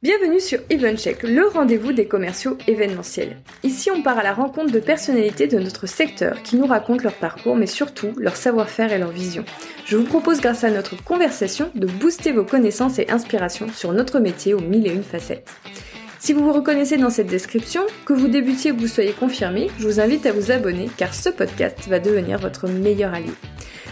Bienvenue sur EventCheck, le rendez-vous des commerciaux événementiels. Ici, on part à la rencontre de personnalités de notre secteur qui nous racontent leur parcours, mais surtout leur savoir-faire et leur vision. Je vous propose, grâce à notre conversation, de booster vos connaissances et inspirations sur notre métier aux mille et une facettes. Si vous vous reconnaissez dans cette description, que vous débutiez ou que vous soyez confirmé, je vous invite à vous abonner car ce podcast va devenir votre meilleur allié.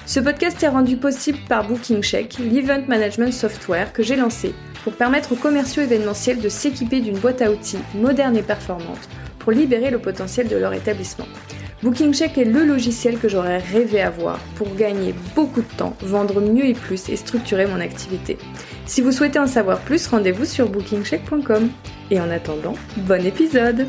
Ce podcast est rendu possible par BookingCheck, l'event management software que j'ai lancé pour permettre aux commerciaux événementiels de s'équiper d'une boîte à outils moderne et performante pour libérer le potentiel de leur établissement. BookingCheck est le logiciel que j'aurais rêvé avoir pour gagner beaucoup de temps, vendre mieux et plus et structurer mon activité. Si vous souhaitez en savoir plus, rendez-vous sur bookingcheck.com. Et en attendant, bon épisode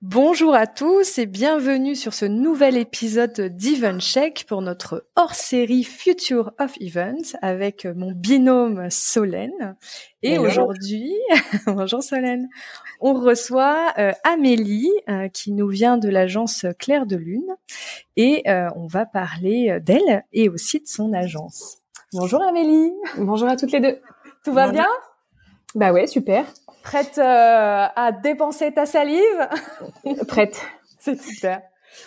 Bonjour à tous et bienvenue sur ce nouvel épisode d'Event Check pour notre hors-série Future of Events avec mon binôme Solène. Et aujourd'hui, bonjour Solène, on reçoit euh, Amélie euh, qui nous vient de l'agence Claire de Lune et euh, on va parler d'elle et aussi de son agence. Bonjour Amélie. Bonjour à toutes les deux. Tout va bien? Bah ouais, super. Prête euh, à dépenser ta salive Prête. C'est super.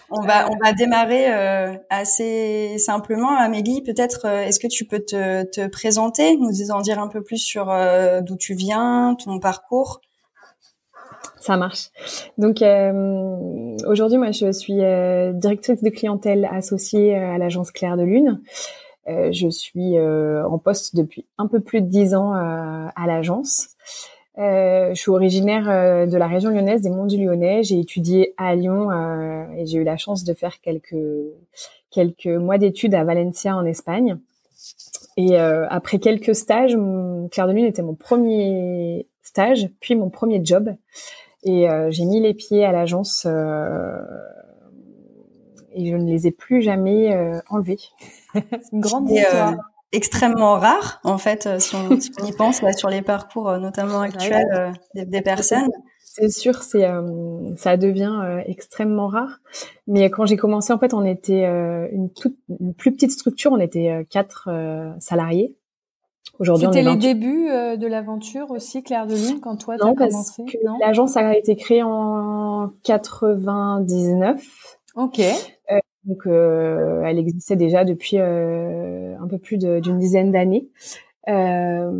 On va on va démarrer euh, assez simplement. Amélie, peut-être euh, est-ce que tu peux te, te présenter, nous en dire un peu plus sur d'où tu viens, ton parcours? Ça marche. Donc aujourd'hui, moi, je suis directrice de clientèle associée à l'agence Claire de Lune. je suis en poste depuis un peu plus de dix ans à l'agence. Euh, je suis originaire euh, de la région lyonnaise, des Monts du Lyonnais. J'ai étudié à Lyon euh, et j'ai eu la chance de faire quelques quelques mois d'études à Valencia en Espagne. Et euh, après quelques stages, Claire de Lune était mon premier stage, puis mon premier job. Et j'ai mis les pieds à l'agence et je ne les ai plus jamais enlevés. C'est une grande histoire extrêmement rare en fait euh, si on, y pense là, sur les parcours euh, notamment actuels euh, des, personnes. C'est sûr, c'est ça devient extrêmement rare. Mais quand j'ai commencé, en fait, on était une toute une plus petite structure, on était quatre salariés. Aujourd'hui, c'était les débuts de l'aventure aussi, Claire de Lune, quand toi tu as commencé. Non, l'agence a été créée en 99. Ok. Donc, euh, elle existait déjà depuis euh, un peu plus d'une dizaine d'années. Euh,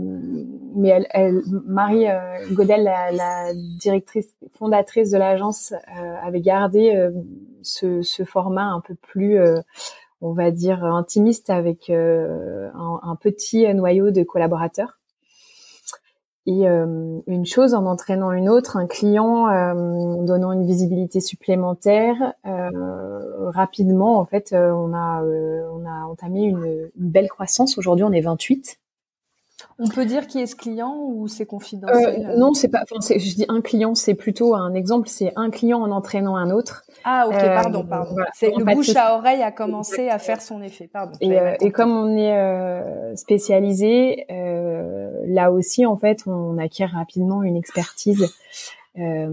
mais elle, elle Marie euh, Godel, la, la, directrice fondatrice de l'agence, euh, avait gardé ce, ce, format un peu plus, on va dire, intimiste avec un, petit noyau de collaborateurs. Et euh, une chose en entraînant une autre, un client euh, donnant une visibilité supplémentaire, euh, rapidement en fait, on a on a entamé une, une belle croissance. Aujourd'hui, on est 28. On peut dire qui est ce client ou c'est confidentiel euh, Non, c'est pas. Enfin, je dis un client, c'est plutôt un exemple. C'est un client en entraînant un autre. Ah ok, pardon, pardon. c'est le bouche à oreille a commencé à faire son effet. Pardon. Et, et comme on est spécialisé, là aussi, en fait, on acquiert rapidement une expertise. Euh,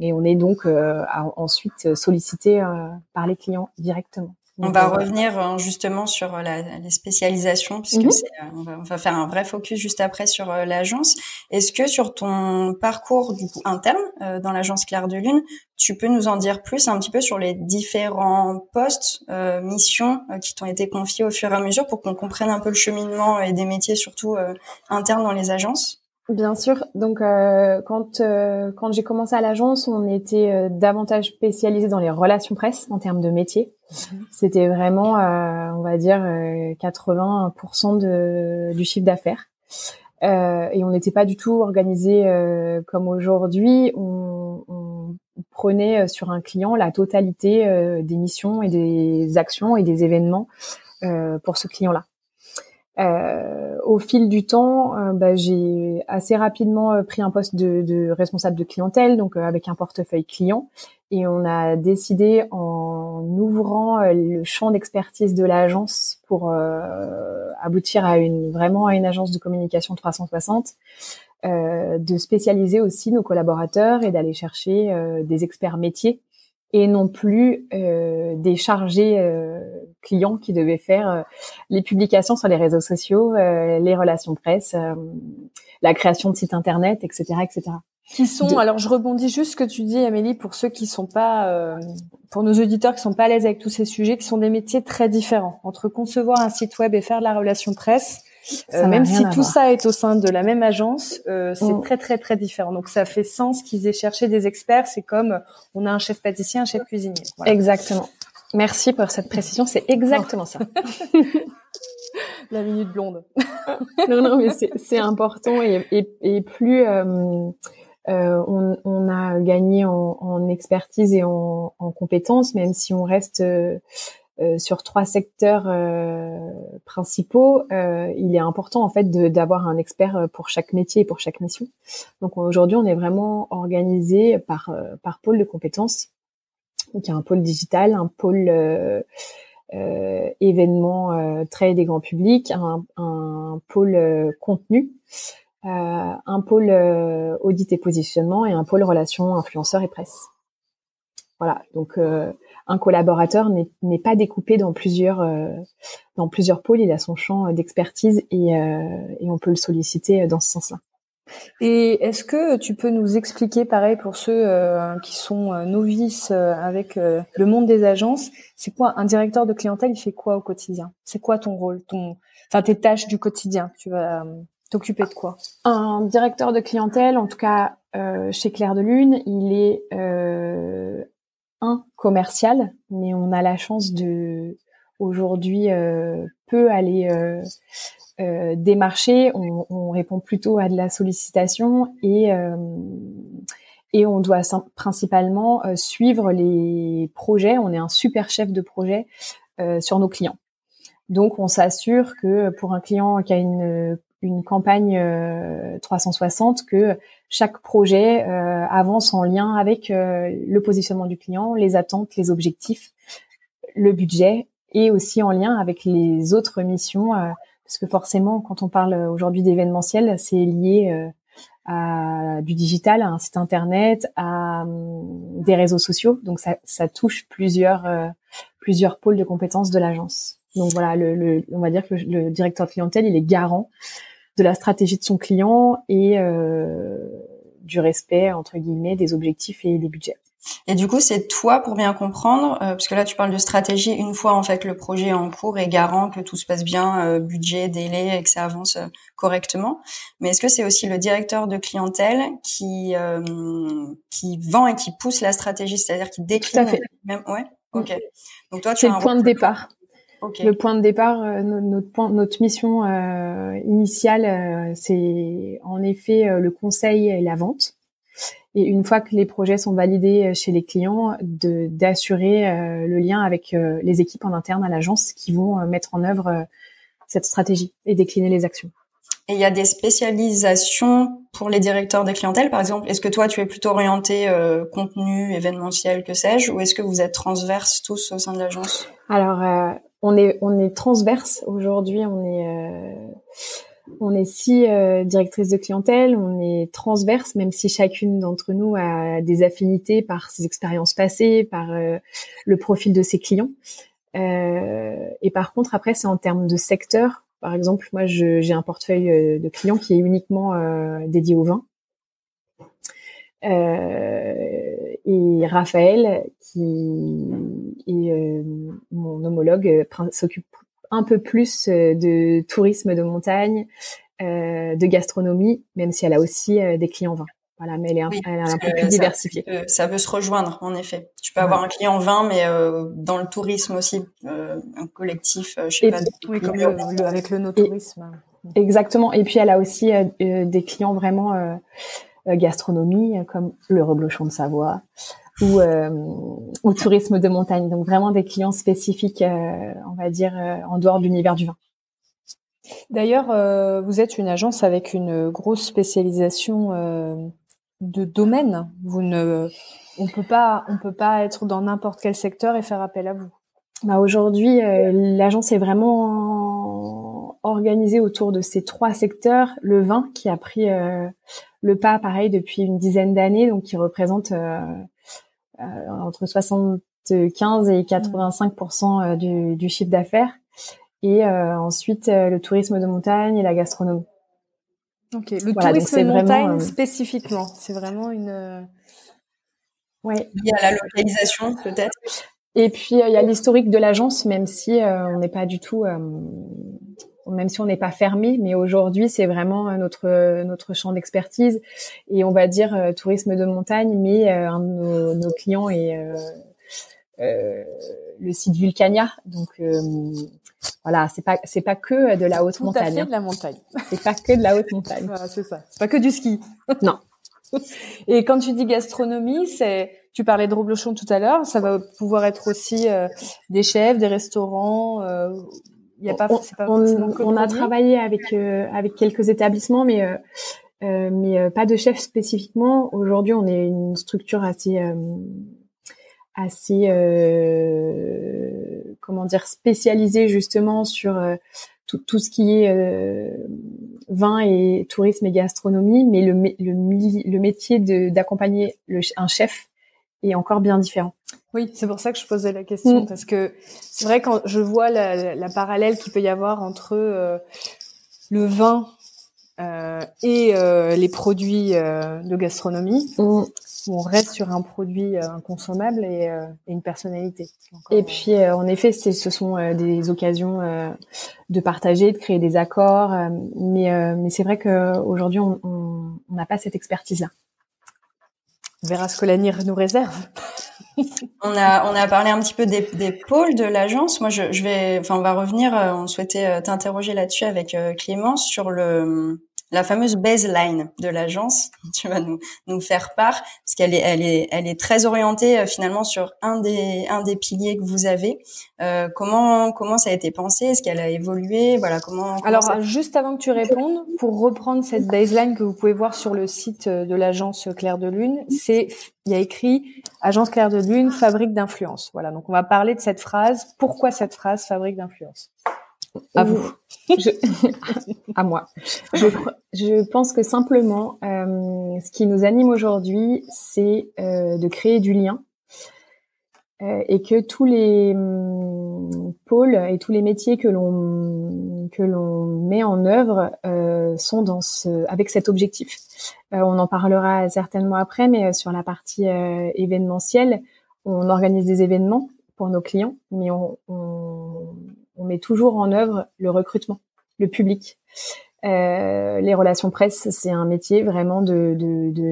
et on est donc euh, ensuite sollicité euh, par les clients directement. On va revenir justement sur la, les spécialisations puisque mhm. on, va, on, va, faire un vrai focus juste après sur l'agence. Est-ce que sur ton parcours du coup interne dans l'agence Claire de Lune, tu peux nous en dire plus un petit peu sur les différents postes, missions qui t'ont été confiés au fur et à mesure pour qu'on comprenne un peu le cheminement et des métiers surtout internes dans les agences? Bien sûr. Donc, euh, quand euh, quand j'ai commencé à l'agence, on était euh, davantage spécialisé dans les relations presse en termes de métier. Mhm. C'était vraiment, on va dire, 80% de, du chiffre d'affaires. et on n'était pas du tout organisé comme aujourd'hui. On, on, prenait sur un client la totalité des missions et des actions et des événements pour ce client-là. Euh, au fil du temps, euh, bah, j'ai assez rapidement euh, pris un poste de, responsable de clientèle, donc avec un portefeuille client. Et on a décidé, en ouvrant le champ d'expertise de l'agence pour aboutir à une vraiment une agence de communication 360, de spécialiser aussi nos collaborateurs et d'aller chercher des experts métiers et non plus euh, des chargés euh, clients qui devaient faire euh, les publications sur les réseaux sociaux, les relations presse, la création de sites internet, etc., etc. Qui sont alors je rebondis juste ce que tu dis Amélie pour ceux qui sont pas pour nos auditeurs qui sont pas à l'aise avec tous ces sujets qui sont des métiers très différents entre concevoir un site web et faire de la relation presse euh, même si tout ça est au sein de la même agence, euh, c'est mm. très très très différent. Donc ça fait sens qu'ils aient cherché des experts. C'est comme on a un chef pâtissier, un chef cuisinier. Exactement. Merci pour cette précision. C'est exactement ça. la minute blonde. non non mais c'est important et, et, et plus euh, on, on, a gagné en, en expertise et en, en, compétences, même si on reste euh, sur trois secteurs euh, principaux, euh, il est important en fait d'avoir un expert pour chaque métier et pour chaque mission. Donc aujourd'hui, on est vraiment organisé par par pôle de compétences. Donc il y a un pôle digital, un pôle euh, événement trade et grand public, un, un pôle contenu, un pôle audit et positionnement et un pôle relations influenceurs et presse. Voilà, donc un collaborateur n'est pas découpé dans plusieurs euh, dans plusieurs pôles. Il a son champ d'expertise et, euh, et on peut le solliciter dans ce sens-là. Et est-ce que tu peux nous expliquer, pareil pour ceux euh, qui sont novices avec le monde des agences, c'est quoi un directeur de clientèle Il fait quoi au quotidien? C'est quoi ton rôle, ton, enfin tes tâches du quotidien? Tu vas t'occuper de quoi? Un directeur de clientèle, en tout cas chez Claire de Lune, il est un commercial, mais on a la chance de aujourd'hui euh, peu aller euh, euh, démarcher. On, on, répond plutôt à de la sollicitation et euh, et on doit principalement euh, suivre les projets. On est un super chef de projet sur nos clients. Donc on s'assure que pour un client qui a une une campagne 360 que chaque projet euh, avance en lien avec euh, le positionnement du client, les attentes, les objectifs, le budget et aussi en lien avec les autres missions euh, parce que forcément quand on parle aujourd'hui d'événementiel, c'est lié à du digital, à un site internet, à hum, des réseaux sociaux. Donc ça, ça touche plusieurs plusieurs pôles de compétences de l'agence. Donc voilà, le, le, on va dire que le, le directeur clientèle, il est garant de la stratégie de son client et euh, du respect entre guillemets des objectifs et des budgets. Et du coup, c'est toi pour bien comprendre, euh, parce que là tu parles de stratégie. Une fois en fait le projet est en cours et garant que tout se passe bien, euh, budget, délai et que ça avance correctement. Mais est-ce que c'est aussi le directeur de clientèle qui qui vend et qui pousse la stratégie, c'est-à-dire qui décline Tout à fait. Même ouais. Ok. Donc toi, tu c'est le point de départ. Le point de départ, euh, notre, point, notre mission euh, initiale, euh, c'est en effet le conseil et la vente. Et une fois que les projets sont validés chez les clients, d'assurer le lien avec les équipes en interne à l'agence qui vont mettre en œuvre cette stratégie et décliner les actions. Et il y a des spécialisations pour les directeurs des clientèles, par exemple? Est-ce que toi, tu es plutôt orienté contenu, événementiel, que sais-je, ou est-ce que vous êtes transverses tous au sein de l'agence? Alors, on est on est transverse aujourd'hui. On est euh, on est six euh, directrices de clientèle. On est transverse, même si chacune d'entre nous a des affinités par ses expériences passées, par euh, le profil de ses clients. et par contre, après, c'est en termes de secteur. Par exemple, moi, j'ai un portefeuille de clients qui est uniquement dédié au vin. Euh, et Raphaël, qui est euh, mon homologue, euh, s'occupe un peu plus de tourisme de montagne, de gastronomie, même si elle a aussi des clients vins. Voilà, mais elle est un, elle est un peu plus diversifiée. Ça peut, se rejoindre, en effet. Tu peux avoir un client vin, mais dans le tourisme aussi, un collectif, je sais pas. Oui, comme le, avec le no-tourisme. Exactement. Et puis elle a aussi des clients vraiment euh, gastronomie euh, comme le reblochon de Savoie ou, euh, ou tourisme de montagne. Donc vraiment des clients spécifiques, on va dire, en dehors de l'univers du vin. D'ailleurs, vous êtes une agence avec une grosse spécialisation de domaine. Vous ne, on peut pas, on peut pas être dans n'importe quel secteur et faire appel à vous. Bah aujourd'hui, l'agence est vraiment organisée autour de ces trois secteurs. Le vin qui a pris le pas, pareil, depuis une dizaine d'années, donc qui représente euh, entre 75 et 85 du, du chiffre d'affaires. Et ensuite, le tourisme de montagne et la gastronomie. Ok, le tourisme de montagne spécifiquement, c'est vraiment une. Ouais. Il y a la localisation peut-être. Et puis il y a l'historique de l'agence, même si on n'est pas du tout même si on n'est pas fermé, mais aujourd'hui c'est vraiment euh, notre notre champ d'expertise et on va dire euh, tourisme de montagne, mais euh, un de nos, clients est le site Vulcania, donc voilà, c'est pas c'est pas que de la haute Tout montagne. Fait de la montagne. C'est pas que de la haute montagne. voilà, c'est ça. C'est pas que du ski. non. Et quand tu dis gastronomie, c'est tu parlais de Roblochon tout à l'heure, ça va pouvoir être aussi des chefs, des restaurants, on, a travaillé avec euh, avec quelques établissements, mais euh, euh, mais pas de chef spécifiquement. Aujourd'hui, on est une structure assez assez comment dire spécialisée justement sur tout, tout ce qui est vin et tourisme et gastronomie, mais le, le, le métier d'accompagner un chef est encore bien différent. Oui, c'est pour ça que je posais la question, mm. parce que c'est vrai quand je vois la, la parallèle qu'il peut y avoir entre euh, le vin euh, et euh, les produits euh, de gastronomie, mm. où on reste sur un produit euh, inconsommable et, et, une personnalité. et puis, en effet, ce sont des occasions de partager, de créer des accords, mais, mais c'est vrai qu'aujourd'hui, on n'a pas cette expertise-là. On verra ce que l'avenir nous réserve. on a on a parlé un petit peu des, des pôles de l'agence. Moi, je, je, vais, enfin, on va revenir. Euh, on souhaitait euh, t'interroger là-dessus avec euh, Clémence sur le la fameuse baseline de l'agence. Tu vas nous, nous faire part parce qu'elle est, elle est, elle est très orientée euh, finalement sur un des, un des piliers que vous avez. Euh, comment, comment ça a été pensé? Est-ce qu'elle a évolué? Voilà, comment. Alors, juste avant que tu répondes, pour reprendre cette baseline que vous pouvez voir sur le site euh, de l'agence Claire de Lune, c'est, il y a écrit Agence Claire de Lune, fabrique d'influence. Voilà, donc on va parler de cette phrase. Pourquoi cette phrase fabrique d'influence? À vous. Je... à moi. Je, je, pense que simplement, euh, ce qui nous anime aujourd'hui, c'est euh, de créer du lien euh, et que tous les hum, pôles et tous les métiers que l'on que l'on met en œuvre sont dans ce, avec cet objectif. On en parlera certainement après, mais sur la partie événementielle, on organise des événements pour nos clients, mais on met toujours en œuvre le recrutement, le public. Euh, les relations presse, c'est un métier vraiment de,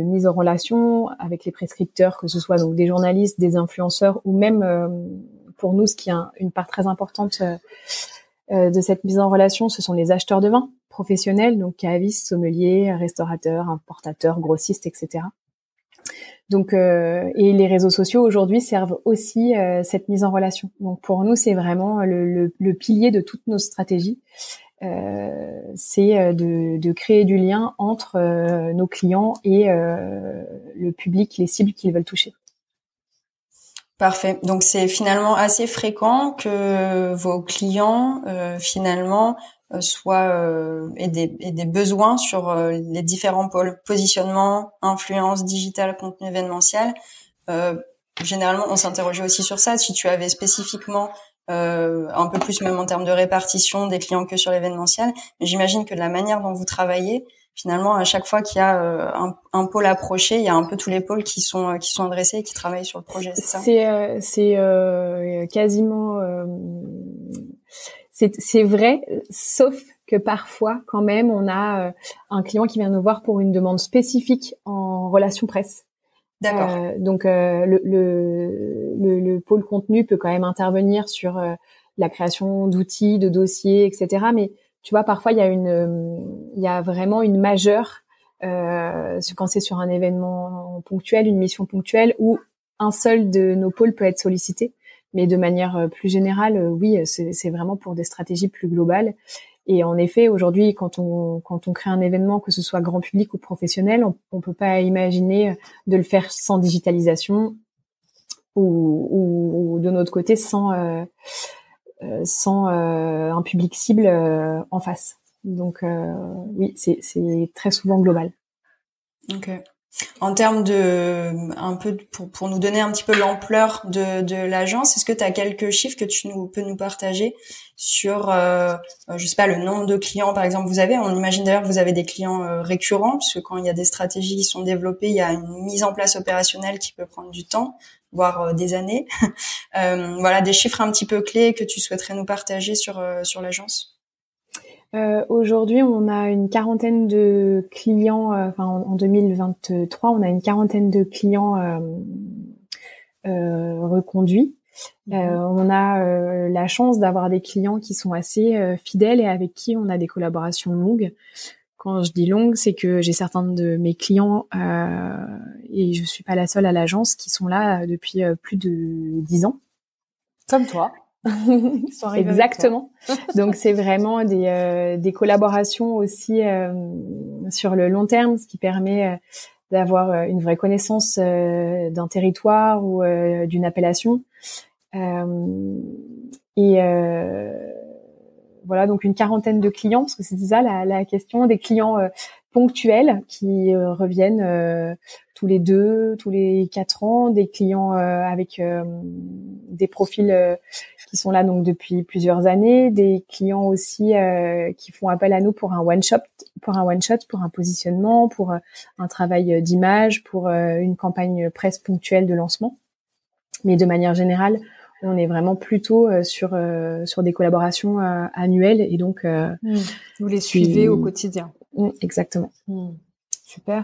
mise en relation avec les prescripteurs, que ce soit donc des journalistes, des influenceurs ou même euh, pour nous, ce qui est une part très importante euh, de cette mise en relation, ce sont les acheteurs de vin professionnels, donc cavistes, sommeliers, restaurateurs, importateurs, grossistes, etc. Donc, euh, et les réseaux sociaux aujourd'hui servent aussi euh, cette mise en relation. Donc, pour nous, c'est vraiment le, le, pilier de toutes nos stratégies. Euh, c'est euh, de, de, créer du lien entre euh, nos clients et le public, les cibles qu'ils veulent toucher. Parfait. Donc c'est finalement assez fréquent que vos clients finalement euh, soit euh, et, des, et, des, besoins sur euh, les différents pôles positionnement, influence, digital, contenu événementiel. généralement, on s'interrogeait aussi sur ça. Si tu avais spécifiquement un peu plus même en termes de répartition des clients que sur l'événementiel, j'imagine que de la manière dont vous travaillez, finalement, à chaque fois qu'il y a un, un, pôle approché, il y a un peu tous les pôles qui sont qui sont adressés et qui travaillent sur le projet. C'est ça? C'est quasiment c'est vrai, sauf que parfois, quand même, on a euh, un client qui vient nous voir pour une demande spécifique en relation presse. D'accord. Euh, donc euh, le, le, le, pôle contenu peut quand même intervenir sur la création d'outils, de dossiers, etc. Mais tu vois, parfois il y a une, il y a vraiment une majeure quand c'est sur un événement ponctuel, une mission ponctuelle, où un seul de nos pôles peut être sollicité. Mais de manière euh, plus générale, euh, oui, c'est vraiment pour des stratégies plus globales. Et en effet, aujourd'hui, quand on quand on crée un événement, que ce soit grand public ou professionnel, on, on peut pas imaginer de le faire sans digitalisation ou, ou, de notre côté sans euh, sans un public cible en face. Donc oui, c'est très souvent global. Ok. En termes de, un peu pour, pour nous donner un petit peu l'ampleur de, de l'agence, est-ce que tu as quelques chiffres que tu nous, peux nous partager sur, euh, je sais pas, le nombre de clients par exemple vous avez? On imagine d'ailleurs que vous avez des clients euh, récurrents, parce que quand il y a des stratégies qui sont développées, il y a une mise en place opérationnelle qui peut prendre du temps, voire euh, des années. euh, voilà, des chiffres un petit peu clés que tu souhaiterais nous partager sur sur l'agence. Euh, Aujourd'hui, on a une quarantaine de clients. Euh, enfin, en, en, 2023, on a une quarantaine de clients euh, euh reconduits. Mhm. on a la chance d'avoir des clients qui sont assez fidèles et avec qui on a des collaborations longues. Quand je dis longues, c'est que j'ai certains de mes clients et je suis pas la seule à l'agence qui sont là depuis plus de dix ans. Comme toi. Exactement. Donc c'est vraiment des, euh, des collaborations aussi euh, sur le long terme, ce qui permet euh, d'avoir une vraie connaissance d'un territoire ou d'une appellation. et voilà, donc une quarantaine de clients, parce que c'est ça la, la, question, des clients ponctuels qui reviennent tous les deux, tous les quatre ans, des clients avec des profils qui sont là donc depuis plusieurs années, des clients aussi euh, qui font appel à nous pour un one shot, pour un one shot, pour un positionnement, pour euh, un travail d'image, pour euh, une campagne presse ponctuelle de lancement. Mais de manière générale, on est vraiment plutôt sur sur des collaborations annuelles et donc mmh. vous les suivez au quotidien. Mmh, exactement. Mmh. Super.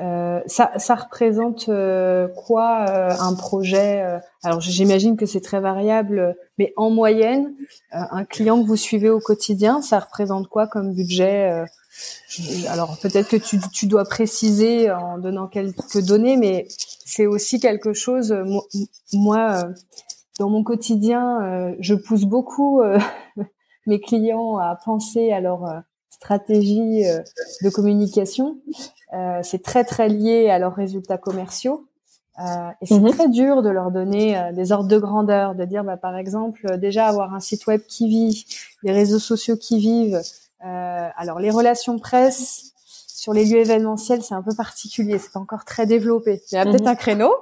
Euh, ça, ça représente euh, quoi euh, un projet euh, Alors j'imagine que c'est très variable, mais en moyenne, un client que vous suivez au quotidien, ça représente quoi comme budget Alors peut-être que tu, tu, dois préciser en donnant quelques données, mais c'est aussi quelque chose. Moi, dans mon quotidien, je pousse beaucoup mes clients à penser à leur stratégie de communication. Euh, c'est très très lié à leurs résultats commerciaux. Euh, et c'est mhm. très dur de leur donner euh, des ordres de grandeur, de dire bah, par exemple déjà avoir un site web qui vit, des réseaux sociaux qui vivent. alors les relations presse sur les lieux événementiels c'est un peu particulier, c'est pas encore très développé. Il y a peut-être mhm. un créneau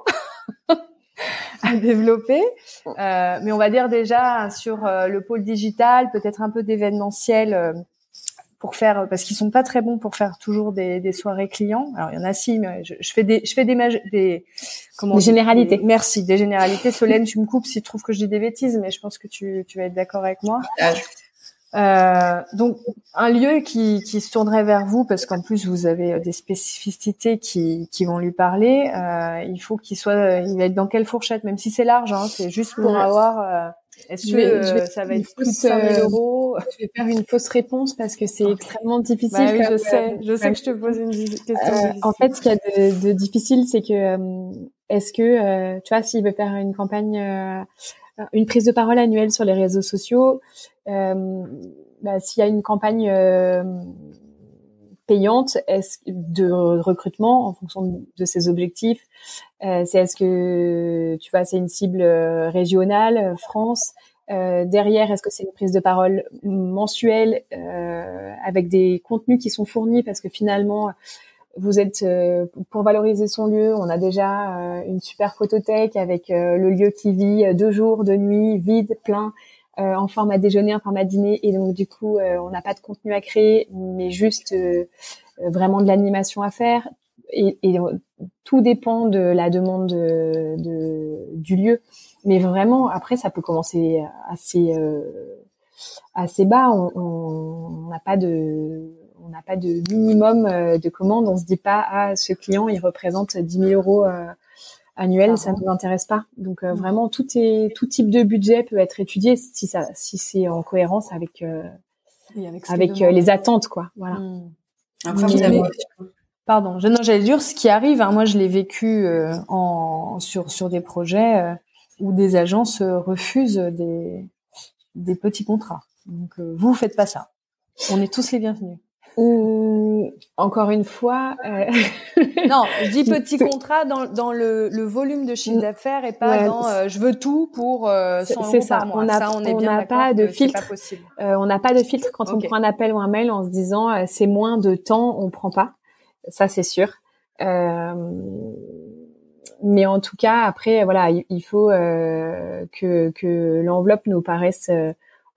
à développer, mais on va dire déjà sur le pôle digital, peut-être un peu d'événementiel pour faire parce qu'ils sont pas très bons pour faire toujours des, des soirées clients. Alors il y en a si, mais je, je fais des je fais des des comment des généralités. merci, des généralités. Solène, tu me coupes si tu trouves que je dis des bêtises, mais je pense que tu tu vas être d'accord avec moi. Euh, donc un lieu qui, qui se tournerait vers vous parce qu'en plus vous avez des spécificités qui, qui vont lui parler. Euh, il faut qu'il soit, il va être dans quelle fourchette, même si c'est large, hein, c'est juste pour avoir. Euh, est-ce que euh, ça va être plus de 5 000 euh, euros Je vais faire une fausse réponse parce que c'est extrêmement difficile. Bah oui, je sais, je sais que je te pose une question. Euh, en fait, ce qu'il y a de, de difficile, c'est que est-ce que tu vois, s'il veut faire une campagne, une prise de parole annuelle sur les réseaux sociaux, bah, s'il y a une campagne est-ce de recrutement en fonction de ses objectifs euh, c'est est-ce que tu vois c'est une cible euh, régionale euh, France derrière est-ce que c'est une prise de parole mensuelle avec des contenus qui sont fournis parce que finalement vous êtes pour valoriser son lieu on a déjà une super photothèque avec le lieu qui vit deux jours de nuit vide plein euh, en format déjeuner, en format dîner, et donc du coup, euh, on n'a pas de contenu à créer, mais juste euh, vraiment de l'animation à faire. Et, et, tout dépend de la demande de, de, du lieu. Mais vraiment, après, ça peut commencer assez bas. On n'a pas de minimum de commande. On se dit pas ah ce client il représente 10 000 euros annuel, ça ne nous intéresse pas. Donc euh, mm. vraiment tout est tout type de budget peut être étudié si ça si c'est en cohérence avec euh, avec, euh, les attentes quoi. Voilà. Mm. Pardon, je, non, j'allais dire ce qui arrive. Hein, moi, je l'ai vécu en sur sur des projets où des agences refusent des des petits contrats. Donc vous faites pas ça. On est tous les bienvenus. Ou encore une fois, euh... non, je dis petit contrat dans, dans le, le volume de chiffre d'affaires et pas dans euh, je veux tout pour euh, 100 euros ça. par mois. On a, ça, on est n'a pas de filtre. Euh, on n'a pas de filtre quand on prend un appel ou un mail en se disant euh, c'est moins de temps, on prend pas. Ça c'est sûr. mais en tout cas, après, voilà, il, faut que, que l'enveloppe nous paraisse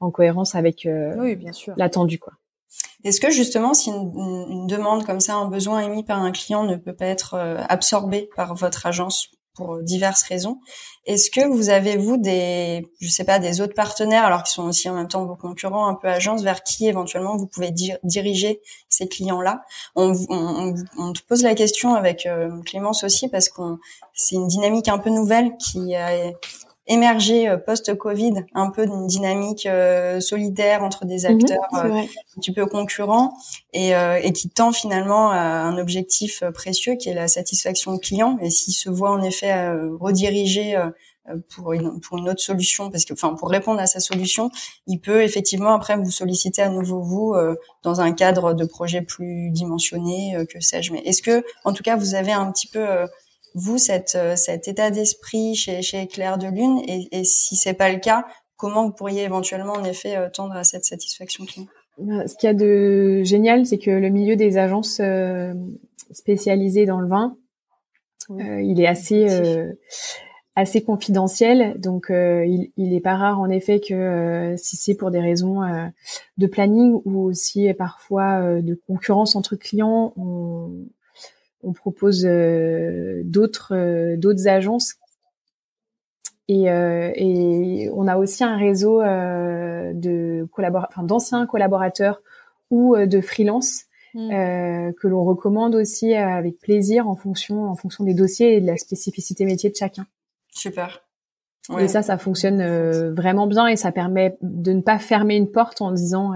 en cohérence avec oui, l'attendu, quoi. Est-ce que justement, si une, demande comme ça, un besoin émis par un client ne peut pas être absorbé par votre agence pour diverses raisons. Est-ce que vous avez vous des, je sais pas, des autres partenaires, alors qui sont aussi en même temps vos concurrents, un peu agences, vers qui éventuellement vous pouvez diriger ces clients-là? On, on, on, te pose la question avec euh, Clémence aussi parce qu'on, c'est une dynamique un peu nouvelle qui a émerger euh, post-Covid, un peu d'une dynamique euh, solidaire entre des mhm, acteurs euh, un petit peu concurrents et, et, qui tend finalement à un objectif précieux qui est la satisfaction client. Et s'il se voit en effet rediriger pour une, pour une autre solution, parce que, enfin, pour répondre à sa solution, il peut effectivement après vous solliciter à nouveau vous dans un cadre de projet plus dimensionné, que sais-je. Mais est-ce que, en tout cas, vous avez un petit peu vous cette, euh, cet état d'esprit chez, chez Claire de Lune et, et si c'est pas le cas, comment vous pourriez éventuellement en effet euh, tendre à cette satisfaction client? Bah, Ce qu'il y a de génial, c'est que le milieu des agences euh, spécialisées dans le vin, il est assez assez confidentiel, donc il, il est pas rare en effet que si c'est pour des raisons de planning ou aussi parfois de concurrence entre clients, on, on propose euh, d'autres euh, d'autres agences et, euh, et, on a aussi un réseau de enfin, d'anciens collaborateurs ou de freelance mmh. que l'on recommande aussi avec plaisir en fonction en fonction des dossiers et de la spécificité métier de chacun. Super. Et ça, ça fonctionne vraiment bien et ça permet de ne pas fermer une porte en disant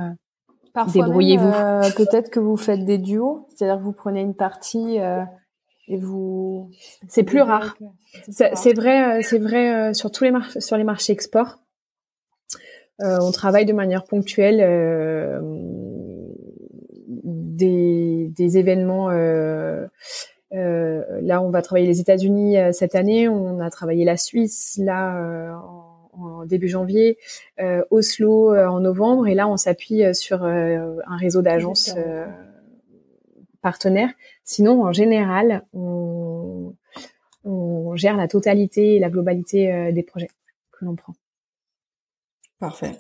Débrouillez-vous. Euh, peut-être que vous faites des duos, c'est-à-dire que vous prenez une partie euh, et vous. C'est plus rare. C'est vrai, euh, c'est vrai sur tous les marchés, sur les marchés export. on travaille de manière ponctuelle des, des événements. là, on va travailler les États-Unis cette année. On a travaillé la Suisse là en début janvier, euh, Oslo euh, en novembre, et là on s'appuie euh, sur un réseau d'agences partenaires. Sinon, en général, on, on, gère la totalité et la globalité des projets que l'on prend. Parfait.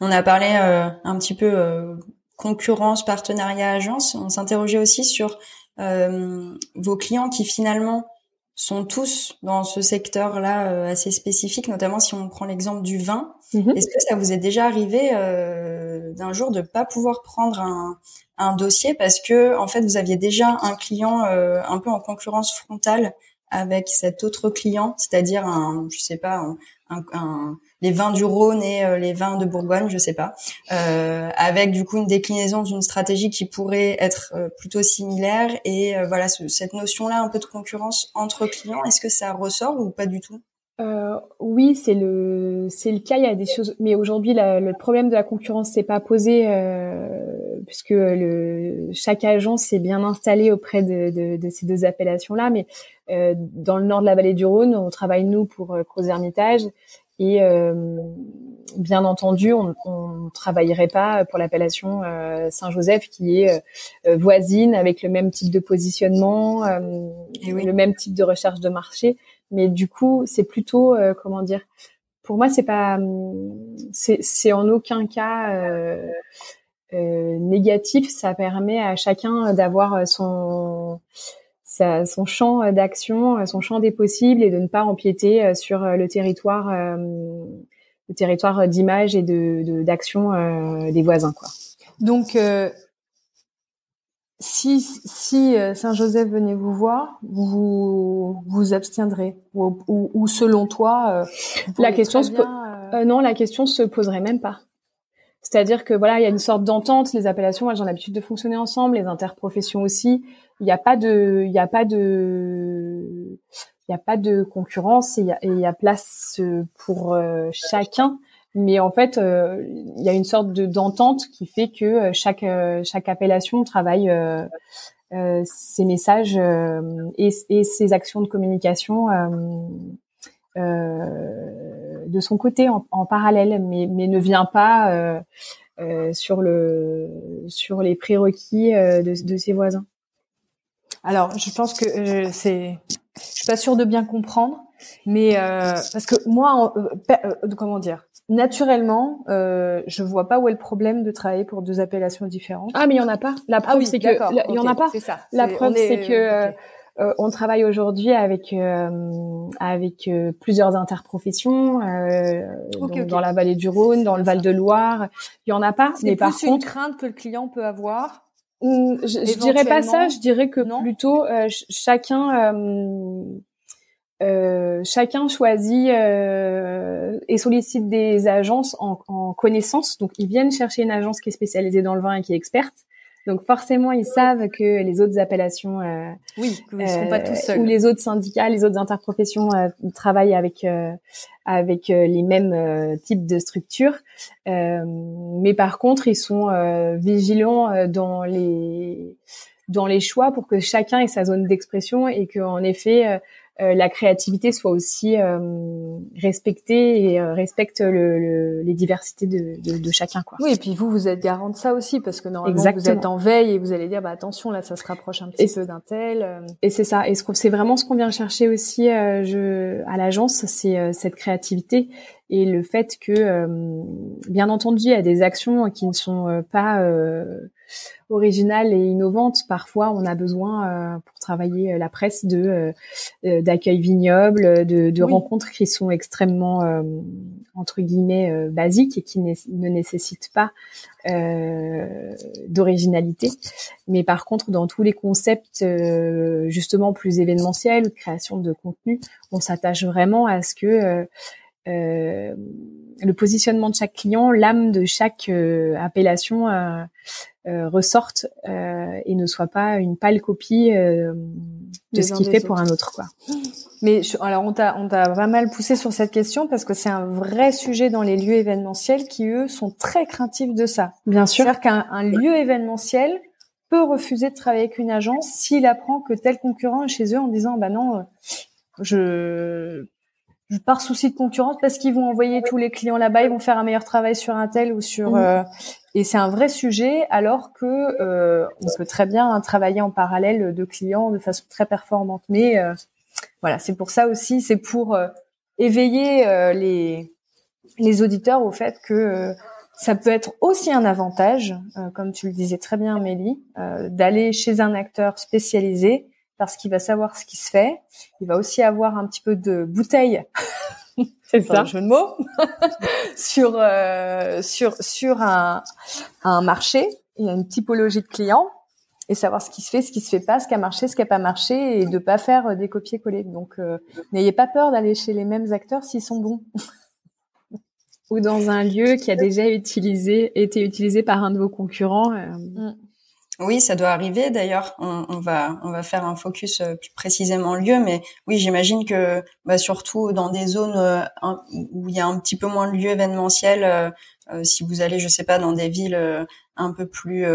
On a parlé un petit peu concurrence, partenariat, agence. On s'interrogeait aussi sur vos clients qui finalement sont tous dans ce secteur-là euh, assez spécifique, notamment si on prend l'exemple du vin. Mhm. Est-ce que ça vous est déjà arrivé euh, d'un jour de pas pouvoir prendre un, un, dossier parce que en fait vous aviez déjà un client euh, un peu en concurrence frontale avec cet autre client, c'est-à-dire un, je sais pas, un, les vins du Rhône et euh, les vins de Bourgogne, je sais pas, euh, avec du coup une déclinaison d'une stratégie qui pourrait être euh, plutôt similaire et voilà cette notion-là un peu de concurrence entre clients, est-ce que ça ressort ou pas du tout? Oui, c'est le c'est le cas. Il y a des choses, mais aujourd'hui, le problème de la concurrence s'est pas posé puisque chaque agence s'est bien installée auprès de, de, ces deux appellations-là. Mais dans le nord de la vallée du Rhône, on travaille nous pour Crozes Hermitage et euh, bien entendu, on ne travaillerait pas pour l'appellation euh, Saint-Joseph qui est euh, voisine avec le même type de positionnement et le même type de recherche de marché. Mais du coup, c'est plutôt comment dire Pour moi, c'est pas c'est en aucun cas négatif. Ça permet à chacun d'avoir son son champ euh, d'action, euh, son champ des possibles et de ne pas empiéter euh, sur le territoire, le territoire d'image et de d'action des voisins, quoi. Donc, si, si Saint-Joseph venait vous voir, vous vous abstiendrez ou, ou, selon toi, la question se non, la question se poserait même pas. C'est-à-dire que voilà, il y a une sorte d'entente. Les appellations, elles ont l'habitude de fonctionner ensemble, les interprofessions aussi. Il n'y a pas de, il y a pas de, il y a pas de concurrence et il y a, place pour euh, chacun. Mais en fait, euh, il y a une sorte de d'entente qui fait que euh, chaque chaque appellation travaille ses messages et, et ses actions de communication euh, de son côté en, en parallèle, mais, mais, ne vient pas euh, euh, sur le sur les prérequis de, de, ses voisins. Alors, je pense que euh, c'est, je suis pas sûre de bien comprendre, mais euh, parce que moi, euh, comment dire, naturellement, euh, je vois pas où est le problème de travailler pour deux appellations différentes. Ah, mais il y en a pas. La preuve, c'est que il y en a pas. Ça. La preuve, c'est que euh, on travaille aujourd'hui avec euh, avec euh, plusieurs interprofessions dans, la vallée du Rhône, dans le Val de Loire. Il y en a pas. Mais par contre, une crainte que le client peut avoir. Hum, je, je dirais pas ça. Je dirais que plutôt chacun. chacun choisit et sollicite des agences en, en, connaissance. Donc, ils viennent chercher une agence qui est spécialisée dans le vin et qui est experte. Donc forcément, ils savent que les autres appellations, euh, oui, ils sont pas tous seuls. ou les autres syndicats, les autres interprofessions euh, travaillent avec euh, avec euh, les mêmes types de structures. mais par contre, ils sont vigilants dans les dans les choix pour que chacun ait sa zone d'expression et qu'en effet euh, la créativité soit aussi euh, respectée et euh, respecte le, les diversités de, de, de, chacun quoi. Oui et puis vous vous êtes garant de ça aussi parce que normalement vous êtes en veille et vous allez dire bah attention là ça se rapproche un petit peu d'un tel. Et c'est ça et c'est vraiment ce qu'on vient chercher aussi je, à l'agence c'est cette créativité et le fait que bien entendu il y a des actions qui ne sont pas originale et innovante. Parfois, on a besoin euh, pour travailler euh, la presse de euh, d'accueil vignoble, de, de rencontres qui sont extrêmement entre guillemets basiques et qui ne nécessitent pas d'originalité. Mais par contre, dans tous les concepts justement plus événementiels, création de contenu, on s'attache vraiment à ce que euh, le positionnement de chaque client, l'âme de chaque appellation euh, euh, ressorte euh, et ne soit pas une pâle copie euh, de ce qu'il fait pour un autre quoi. Mais alors on t'a on t'a pas mal poussé sur cette question parce que c'est un vrai sujet dans les lieux événementiels qui eux sont très craintifs de ça. Bien sûr. C'est-à-dire qu'un lieu événementiel peut refuser de travailler avec une agence s'il apprend que tel concurrent est chez eux en disant bah non je par souci de concurrence parce qu'ils vont envoyer tous les clients là-bas, ils vont faire un meilleur travail sur un tel ou sur mmh. euh, et c'est un vrai sujet alors que euh, on peut très bien travailler en parallèle de clients de façon très performante. Mais euh, voilà, c'est pour ça aussi, c'est pour éveiller les les auditeurs au fait que ça peut être aussi un avantage, comme tu le disais très bien, Amélie, d'aller chez un acteur spécialisé parce qu'il va savoir ce qui se fait. Il va aussi avoir un petit peu de bouteille. C'est ça. jeu de mots sur euh, sur sur un un marché. Il y a une typologie de clients et savoir ce qui se fait, ce qui se fait pas, ce qui a marché, ce qui a pas marché et de pas faire des copier-coller. Donc euh, n'ayez pas peur d'aller chez les mêmes acteurs s'ils sont bons. Ou dans un lieu qui a déjà utilisé été utilisé par un de vos concurrents. Euh, mm. Oui, ça doit arriver. D'ailleurs, on, on, va on va faire un focus euh, plus précisément lieu, mais oui, j'imagine que bah, surtout dans des zones euh, où il y a un petit peu moins de lieux événementiels, euh, si vous allez, je sais pas, dans des villes un peu plus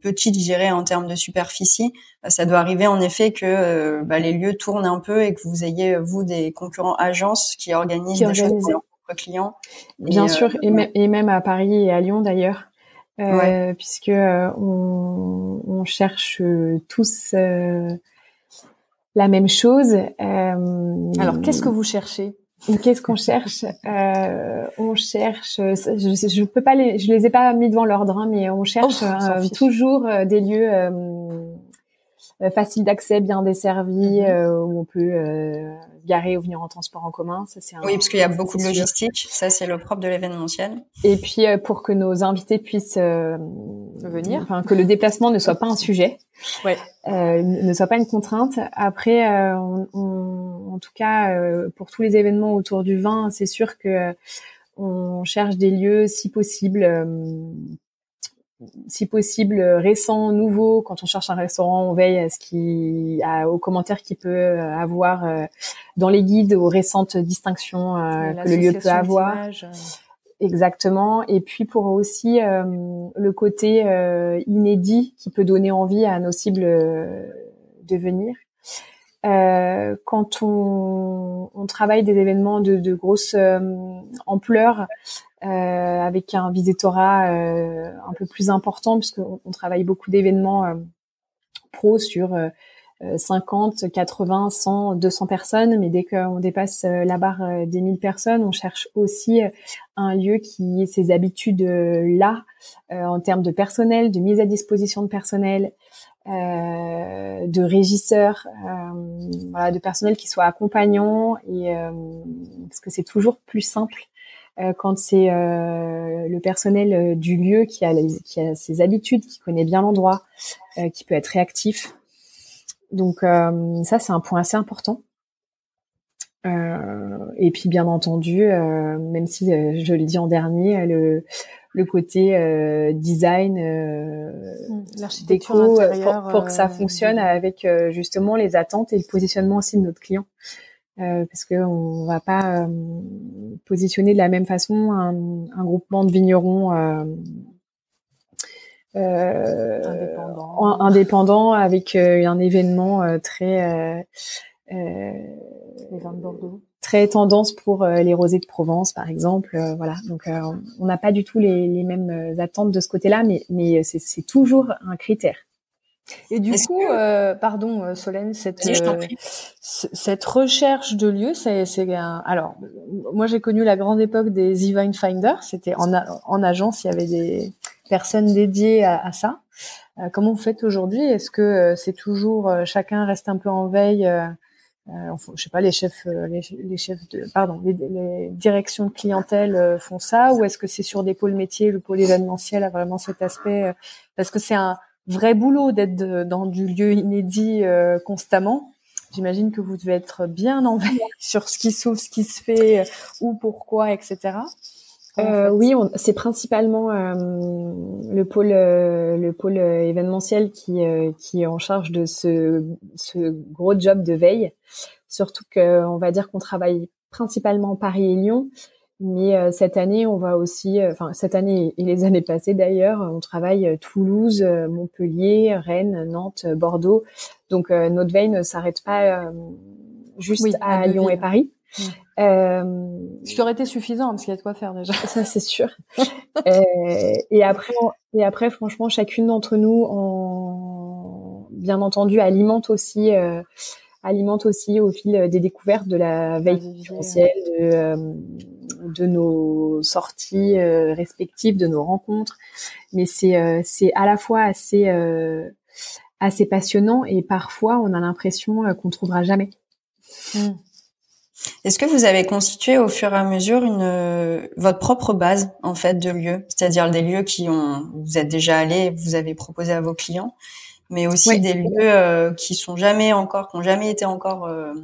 petites, je dirais, en termes de superficie, bah, ça doit arriver en effet que bah, les lieux tournent un peu et que vous ayez vous des concurrents agences qui organisent des choses pour leurs propres clients. Bien sûr, et, et, même à Paris et à Lyon d'ailleurs. Euh, puisque euh, on, on, cherche tous euh, la même chose. Alors, qu'est-ce que vous cherchez? Qu'est-ce qu'on cherche? On cherche. Je, je peux pas les, je les ai pas mis devant l'ordre, hein, mais on cherche oh, toujours des lieux faciles d'accès, bien desservis, mm-hmm. où on peut garer ou venir en transport en commun. Ça, c'est oui, parce qu'il y a beaucoup de logistique. Ça, c'est le propre de l'événementiel. Et puis, euh, pour que nos invités puissent euh, venir, enfin, que le déplacement ne soit pas un sujet, ouais. euh, ne soit pas une contrainte. Après, euh, on, on, en tout cas, pour tous les événements autour du vin, c'est sûr que on cherche des lieux, si possible, si possible récent, nouveau. Quand on cherche un restaurant, on veille à ce qui, à, aux commentaires qu'il peut euh, avoir euh, dans les guides, aux récentes distinctions euh, que le lieu peut avoir. Exactement. Et puis pour aussi le côté inédit qui peut donner envie à nos cibles de venir. quand on, on, travaille des événements de, de grosse ampleur, euh, avec un visétorat euh, un peu plus important puisqu'on on travaille beaucoup d'événements euh, pro sur 50, 80, 100, 200 personnes, mais dès qu'on dépasse la barre des 1000 personnes, on cherche aussi un lieu qui ait ces habitudes-là en termes de personnel, de mise à disposition de personnel, euh, de régisseurs, euh, voilà, de personnel qui soit accompagnant et euh, parce que c'est toujours plus simple quand c'est le personnel du lieu qui a, qui a ses habitudes, qui connaît bien l'endroit, qui peut être réactif. Donc ça c'est un point assez important. et puis bien entendu, même si je l'ai dit en dernier, le le côté euh, design, euh, mmh, déco, euh, pour, que ça euh, fonctionne avec justement les attentes et le positionnement aussi de notre client. Parce que on va pas positionner de la même façon un, un groupement de vignerons indépendant. indépendant. avec un événement très les vins de Bordeaux très tendance pour euh, les rosés de Provence, par exemple. Euh, voilà, donc euh, on n'a pas du tout les, les mêmes attentes de ce côté-là, mais, mais c'est toujours un critère. Et du coup, euh, pardon Solène, cette cette recherche de lieu, c'est c'est alors moi j'ai connu la grande époque des Divine Finder, c'était en en agence, il y avait des personnes dédiées à, à ça. comment vous faites aujourd'hui? Est-ce que c'est toujours chacun reste un peu en veille euh, je sais pas, les chefs, euh, les, chefs de, pardon, les, directions de clientèle euh, font ça, ou est-ce que c'est sur des pôles métiers, le pôle événementiel a vraiment cet aspect, parce que c'est un vrai boulot d'être dans du lieu inédit constamment. J'imagine que vous devez être bien en veille sur ce qui s'ouvre, ce qui se fait, où, pourquoi, etc. Euh, oui, c'est principalement euh, le pôle euh, le pôle événementiel qui qui est en charge de ce ce gros job de veille. Surtout que on va dire qu'on travaille principalement Paris et Lyon, mais cette année on va aussi, enfin cette année et les années passées d'ailleurs, on travaille Toulouse, Montpellier, Rennes, Nantes, Bordeaux. Donc notre veille ne s'arrête pas juste à Lyon et Paris. Euh, Ce qui aurait été suffisant parce qu'il y a de quoi faire déjà. Ça c'est sûr. euh, et après, et après, franchement, chacune d'entre nous, en, bien entendu, alimente aussi, euh, alimente aussi au fil des découvertes de la veille potentielle, de, euh, de nos sorties euh, respectives, de nos rencontres. Mais c'est euh, c'est à la fois assez assez passionnant et parfois on a l'impression qu'on trouvera jamais. Mmh. Est-ce que vous avez constitué au fur et à mesure une euh, votre propre base en fait de lieux, c'est-à-dire des lieux qui ont vous êtes déjà allé, vous avez proposé à vos clients, mais aussi des lieux euh, qui sont jamais encore, qui ont jamais été encore euh,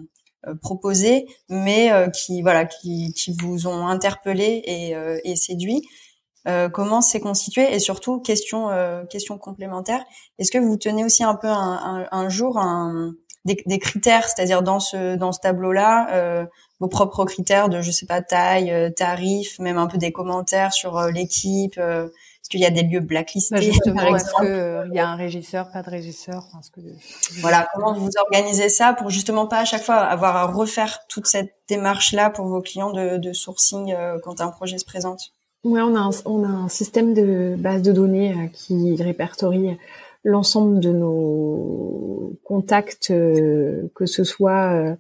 proposés, mais qui voilà, qui, qui vous ont interpellé et, et séduit. comment c'est constitué? Et surtout question question complémentaire, est-ce que vous tenez aussi un peu un, un, un jour un des, critères, c'est-à-dire dans ce dans ce tableau-là, euh, vos propres critères de je sais pas taille, euh, tarif, même un peu des commentaires sur euh, l'équipe. Est-ce qu'il y a des lieux blacklistés bah justement, par exemple. Est-ce qu'il y a un régisseur, pas de régisseur que... Voilà, comment vous organisez ça pour justement pas à chaque fois avoir à refaire toute cette démarche-là pour vos clients de, de sourcing quand un projet se présente? Ouais, on a un, on a un système de base de données qui répertorie l'ensemble de nos contacts, euh, que ce soit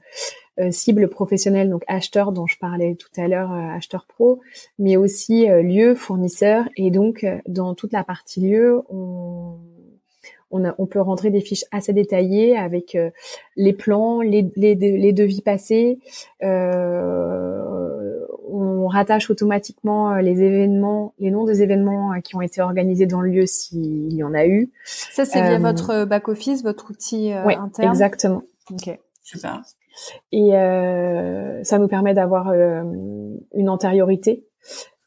euh, euh, cible professionnelle, donc acheteur dont je parlais tout à l'heure, acheteur pro, mais aussi lieu, fournisseur. Et donc, dans toute la partie lieu, on, on, on, peut rentrer des fiches assez détaillées avec les plans, les, les, les devis passés, euh, on rattache automatiquement euh, les événements, les noms des événements euh, qui ont été organisés dans le lieu s'il y en a eu. Ça, c'est via euh, votre back office, votre outil oui, exactement. Ok, super. Et ça nous permet d'avoir une antériorité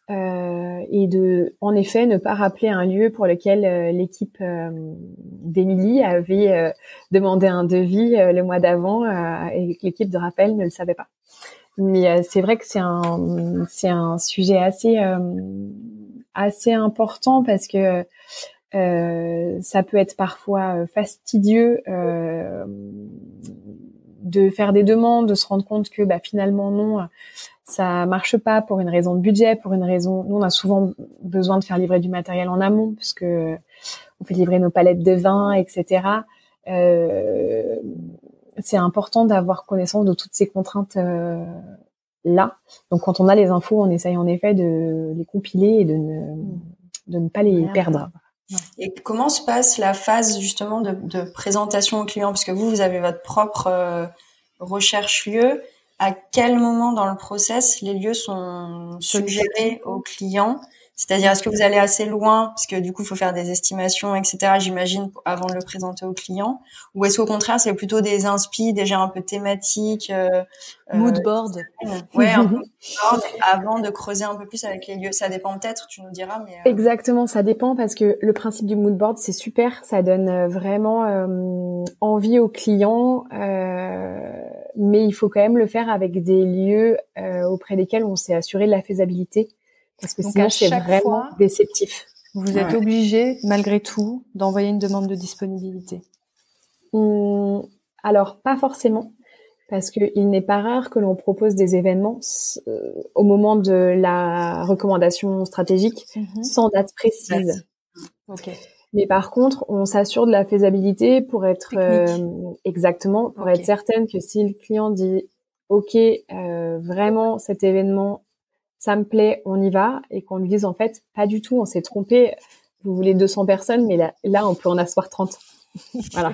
et de, en effet, ne pas rappeler un lieu pour lequel l'équipe d'Émilie avait demandé un devis le mois d'avant et l'équipe de rappel ne le savait pas. Mais euh, c'est vrai que c'est un c'est un sujet assez euh, assez important parce que euh, ça peut être parfois fastidieux de faire des demandes, de se rendre compte que bah, finalement non, ça marche pas pour une raison de budget, pour une raison. Nous on a souvent besoin de faire livrer du matériel en amont parce que on fait livrer nos palettes de vin, etc. c'est important d'avoir connaissance de toutes ces contraintes là. Donc quand on a les infos, on essaye en effet de les compiler et de ne, de ne pas les perdre. Et comment se passe la phase justement de, de présentation au client? Parce que vous, vous avez votre propre euh, recherche lieu. À quel moment dans le process les lieux sont suggérés au client? C'est-à-dire, est-ce que vous allez assez loin, parce que du coup, il faut faire des estimations, etc., j'imagine, avant de le présenter au client Ou est-ce qu'au contraire, c'est plutôt des inspi déjà un peu thématiques euh, euh Mood board. Ouais, un mood board, avant de creuser un peu plus avec les lieux. Ça dépend peut-être, tu nous diras. Mais, euh, Exactement, ça dépend, parce que le principe du mood board, c'est super, ça donne euh, vraiment envie aux clients, mais il faut quand même le faire avec des lieux auprès desquels on s'est assuré de la faisabilité parce que sinon c'est vraiment déceptif. Vous êtes obligé, malgré tout, d'envoyer une demande de disponibilité. Hum, alors pas forcément, parce qu'il n'est pas rare que l'on propose des événements euh, au moment de la recommandation stratégique mhm. sans date précise. Mais par contre, on s'assure de la faisabilité pour être euh, exactement pour être certaine que si le client dit OK, euh, vraiment cet événement ça me plaît, on y va, et qu'on lui dise en fait, pas du tout, on s'est trompé, vous voulez 200 personnes, mais là, là on peut en asseoir 30. voilà.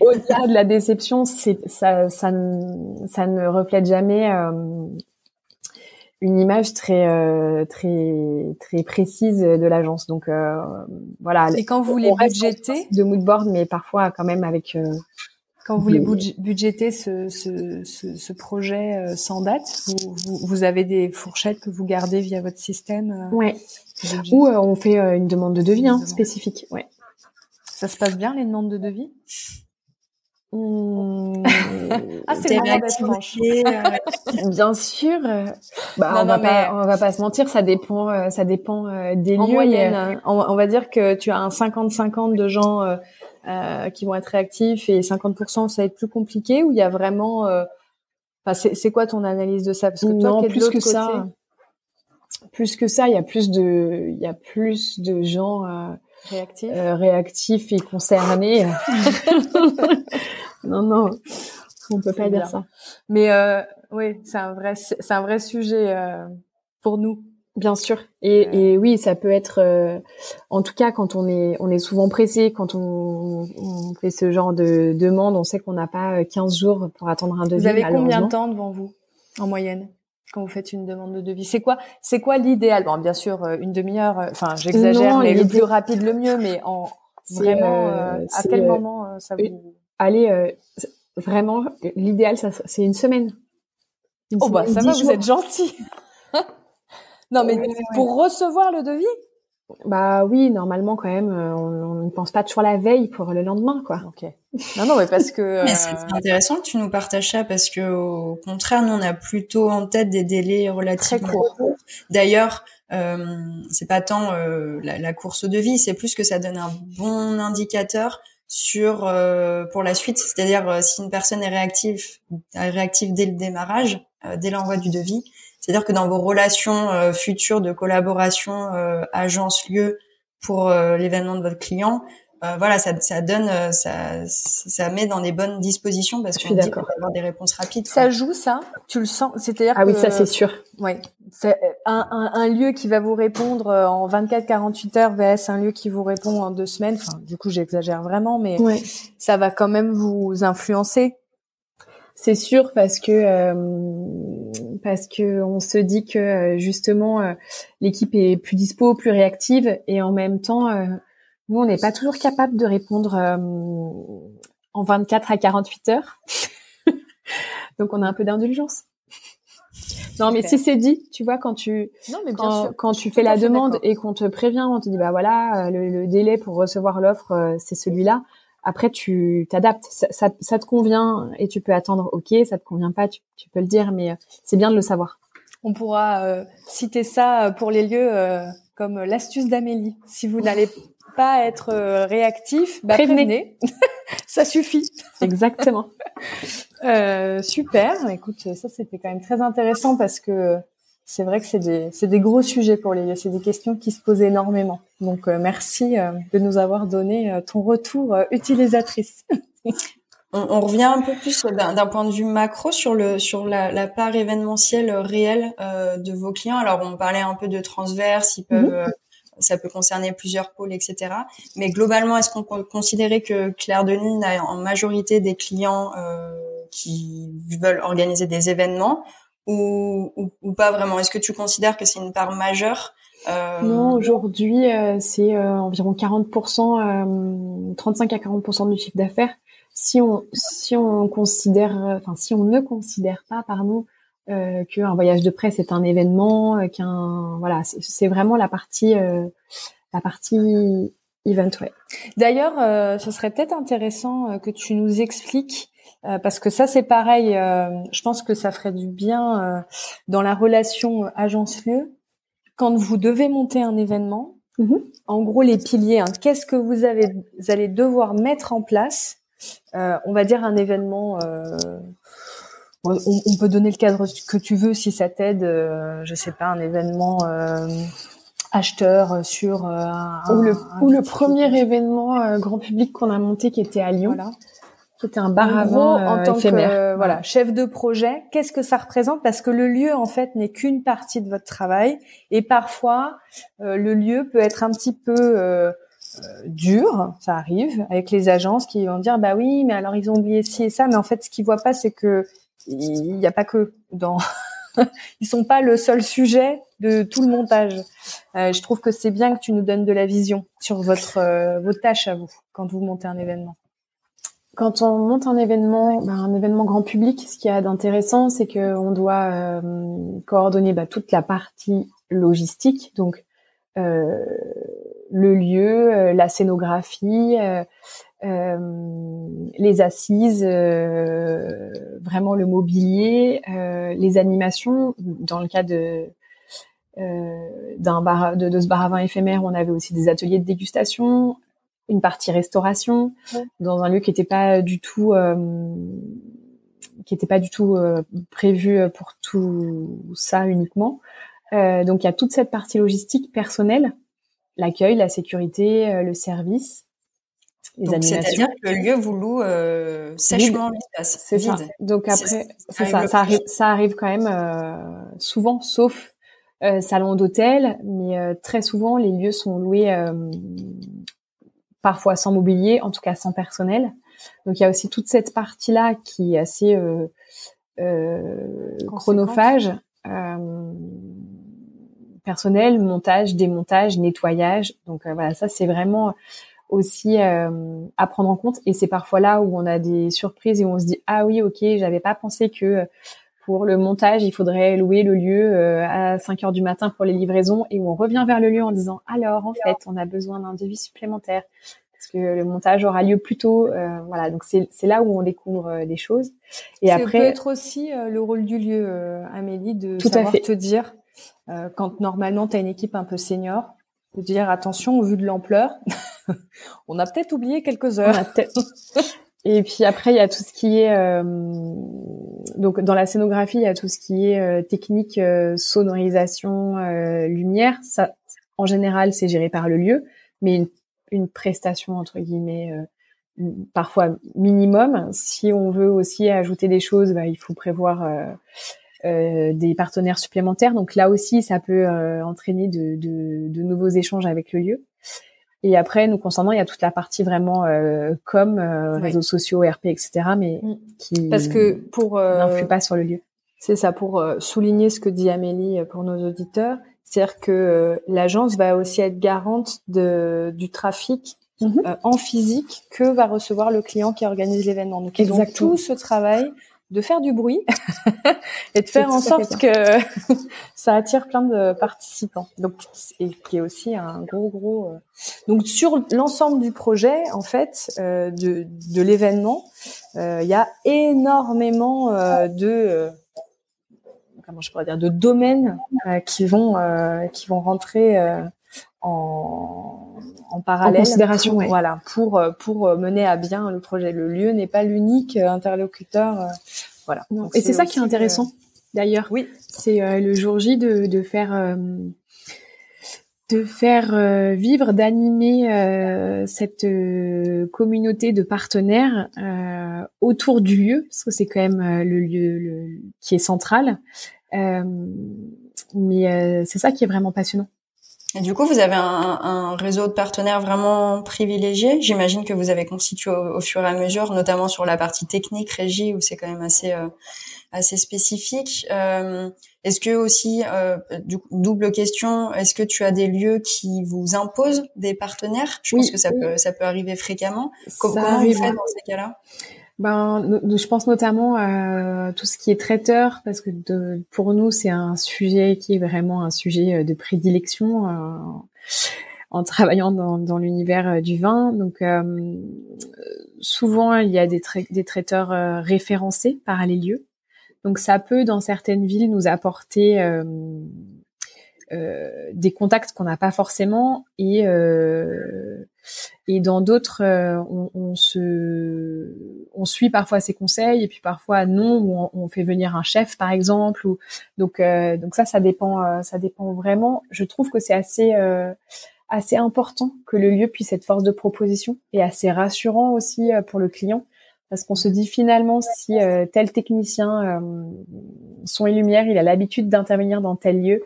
Au-delà de la déception, c'est ça, ça, ne, ça ne reflète jamais euh, une image très euh, très très précise de l'agence. Donc euh, voilà. Et quand vous voulez budgéter de moodboard, mais parfois quand même avec quand vous voulez budgéter ce, ce, ce, ce projet euh, sans date, vous, vous, vous, avez des fourchettes que vous gardez via votre système euh, Ouais. Ou euh, on fait une demande de devis hein, spécifique. Ouais. Ça se passe bien les demandes de devis? Mmh. ah, c'est Bien sûr. Bah, on, va pas, on va pas se mentir, ça dépend, ça dépend des en lieux. Moyenne, on, on, va dire que tu as un 50-50 de gens euh, qui vont être réactifs et 50% ça va être plus compliqué ou il y a vraiment euh, enfin c'est quoi ton analyse de ça? Parce que toi non, plus que ça. plus que ça il y a plus de il y a plus de gens euh, réactifs? euh, réactifs et concernés. Non non on peut pas dire ça. Mais euh, oui c'est un vrai c'est un vrai sujet pour nous Bien sûr. Et, et, oui, ça peut être, euh, en tout cas, quand on est, on est souvent pressé, quand on, on fait ce genre de demande, on sait qu'on n'a pas 15 jours pour attendre un devis. Vous avez combien de temps devant vous, en moyenne, quand vous faites une demande de devis? C'est quoi, c'est quoi l'idéal? Bon, bien sûr, euh, une demi-heure. Euh, enfin, j'exagère, mais le plus rapide, le mieux. Mais en vraiment, à quel moment ça vous Allez, vraiment, l'idéal, ça, c'est une semaine. oh bah ça va, vous êtes gentil. Non, mais pour recevoir le devis? Bah oui, normalement quand même, euh, on, ne pense pas toujours la veille pour le lendemain, quoi. Ok. Non, non, mais parce que. Mais c'est euh, intéressant que tu nous partages ça parce que au contraire, nous on a plutôt en tête des délais relativement courts. D'ailleurs, euh, c'est pas tant euh, la, la, course au devis, c'est plus que ça donne un bon indicateur sur pour la suite. C'est-à-dire si une personne est réactive, réactive dès le démarrage, dès l'envoi du devis, c'est-à-dire que dans vos relations euh, futures de collaboration euh, agence-lieu pour euh, l'événement de votre client, voilà, ça, ça donne, ça, ça met dans des bonnes dispositions parce qu'on va avoir des réponses rapides. Ça joue ça? Tu le sens? C'est-à-dire ah oui, ça c'est sûr. Ouais, c'est un, un, un, lieu qui va vous répondre en 24-48 heures vs un lieu qui vous répond en deux semaines. Enfin, du coup, j'exagère vraiment, mais ça va quand même vous influencer c'est sûr parce que euh, parce que on se dit que euh, justement euh, l'équipe est plus dispo, plus réactive et en même temps nous on n'est pas toujours capable de répondre en 24 à 48 heures. Donc on a un peu d'indulgence. Non, mais si c'est dit, tu vois, quand tu non, mais quand, quand tu fais la demande et qu'on te prévient, on te dit bah voilà, le, le délai pour recevoir l'offre, c'est celui-là. Après, tu t'adaptes. Ça, ça, ça, te convient et tu peux attendre. Ok, ça te convient pas, tu, tu peux le dire, mais euh, c'est bien de le savoir. On pourra euh, citer ça euh, pour les lieux comme l'astuce d'Amélie. Si vous n'allez pas être réactif, bah, prévenez. ça suffit. Exactement. super. Écoute, ça c'était quand même très intéressant parce que c'est vrai que c'est des, c'est des gros sujets pour les lieux. C'est des questions qui se posent énormément. Donc, merci de nous avoir donné ton retour utilisatrice. on, revient un peu plus d'un point de vue macro sur le sur la, part événementielle réelle euh, de vos clients. Alors on parlait un peu de transverse, ils peuvent, mhm. Euh, ça peut concerner plusieurs pôles, etc. Mais globalement, est-ce qu'on peut considérer que Claire de Lune a en majorité des clients euh, qui veulent organiser des événements ou, pas vraiment? Est-ce que tu considères que c'est une part majeure Non, aujourd'hui c'est environ 40%, 35 à 40% du chiffre d'affaires si on si on considère, enfin si on ne considère pas, pardon, euh, qu'un voyage de presse est un événement, euh, qu'un voilà, c'est vraiment la partie euh, la partie event. Ouais. D'ailleurs, euh, ce serait peut-être intéressant que tu nous expliques parce que ça c'est pareil. je pense que ça ferait du bien dans la relation agence-lieu quand vous devez monter un événement. Mm-hmm. En gros, les piliers. Hein, Qu'est-ce que vous avez, vous allez devoir mettre en place euh, on va dire un événement. Euh, on, peut donner le cadre que tu veux si ça t'aide. Euh, je sais pas, un événement acheteur sur un, ou le, ou le premier événement grand public qu'on a monté qui était à Lyon. Voilà. C'était un bar à vin en tant que voilà chef de projet. Qu'est-ce que ça représente? Parce que le lieu en fait n'est qu'une partie de votre travail et parfois le lieu peut être un petit peu euh, dur, ça arrive, avec les agences qui vont dire bah oui, mais alors ils ont oublié ci et ça, mais en fait ce qu'ils voient pas c'est que il n'y a pas que dans ils sont pas le seul sujet de tout le montage. Euh, je trouve que c'est bien que tu nous donnes de la vision sur votre euh, vos tâches à vous quand vous montez un événement. Quand on monte un événement, ben, un événement grand public, ce qu'il y a d'intéressant, c'est qu'on doit euh, coordonner bah, toute la partie logistique, donc le lieu, la scénographie, les assises, vraiment le mobilier, les animations. Dans le cas de d'un bar de, ce bar à vin éphémère, on avait aussi des ateliers de dégustation, une partie restauration dans un lieu qui n'était pas du tout qui n'était pas du tout prévu pour tout ça uniquement. Euh, donc il y a toute cette partie logistique personnelle, l'accueil, la sécurité, euh, le service, C'est-à-dire que le lieu vous loue euh, sèchement l'espace. C'est ça. Donc après, c'est ça, ça arrive, ça arrive quand même euh, souvent, sauf euh, salon d'hôtel, mais très souvent les lieux sont loués parfois sans mobilier, en tout cas sans personnel. Donc il y a aussi toute cette partie-là qui est assez chronophage. Euh, personnel, montage, démontage, nettoyage. Donc euh, voilà, ça c'est vraiment aussi euh, à prendre en compte. Et c'est parfois là où on a des surprises et où on se dit ah oui ok, j'avais pas pensé que pour le montage, il faudrait louer le lieu euh, à 5 heures du matin pour les livraisons et où on revient vers le lieu en disant alors en fait on a besoin d'un devis supplémentaire parce que le montage aura lieu plus tôt. voilà, donc c'est là où on découvre des choses. Et après, peut être aussi le rôle du lieu, Amélie, de tout savoir à fait. te dire euh, quand normalement tu as une équipe un peu senior, de dire attention au vu de l'ampleur, on a peut-être oublié quelques heures. Et puis après, il y a tout ce qui est euh, donc dans la scénographie, il y a tout ce qui est euh, technique, sonorisation, lumière. Ça, en général, c'est géré par le lieu, mais une, une prestation entre guillemets parfois minimum. Si on veut aussi ajouter des choses, bah, il faut prévoir euh, des partenaires supplémentaires. Donc là aussi, ça peut euh, entraîner de, de, de, nouveaux échanges avec le lieu. Et après, nous concernant, il y a toute la partie vraiment euh, com, euh, réseaux sociaux, RP, etc. Mais mm. qui parce que pour n'influe pas sur le lieu. C'est ça pour souligner ce que dit Amélie pour nos auditeurs, c'est-à-dire que l'agence va aussi être garante de, du trafic mm-hmm. en physique que va recevoir le client qui organise l'événement. Donc ils ont tout ce travail de faire du bruit et de faire en sorte que ça attire plein de participants. Donc, et qui est aussi un gros gros. Euh, donc sur l'ensemble du projet, en fait, euh, de, de l'événement, euh, il y a énormément de comment je pourrais dire de domaines qui vont qui vont rentrer en, en parallèle en considération, voilà pour pour mener à bien le projet. Le lieu n'est pas l'unique interlocuteur voilà. Et c'est ça qui est intéressant D'ailleurs, oui, c'est le jour J de, de faire de faire vivre, d'animer cette communauté de partenaires autour du lieu, parce que c'est quand même le lieu qui est central. mais c'est ça qui est vraiment passionnant. Et du coup, vous avez un, un réseau de partenaires vraiment privilégié. J'imagine que vous avez constitué au, fur et à mesure, notamment sur la partie technique, régie, où c'est quand même assez euh, assez spécifique. Euh, est-ce que aussi, euh, du, double question, est-ce que tu as des lieux qui vous imposent des partenaires? Je pense que ça peut ça peut arriver fréquemment. Comment vous faites dans ces cas-là? Ben, je pense notamment à tout ce qui est traiteur, parce que de, pour nous, c'est un sujet qui est vraiment un sujet euh, de prédilection euh, en travaillant dans, dans l'univers euh, du vin. Donc, euh, souvent, il y a des, traiteurs référencés par les lieux. Donc, ça peut, dans certaines villes, nous apporter euh, des contacts qu'on n'a pas forcément et euh, et dans d'autres euh, on, on, se on suit parfois ses conseils et puis parfois non ou on, fait venir un chef par exemple ou donc donc ça ça dépend ça dépend vraiment. Je trouve que c'est assez assez important que le lieu puisse être force de proposition et assez rassurant aussi pour le client parce qu'on se dit finalement si tel technicien son et lumière il a l'habitude d'intervenir dans tel lieu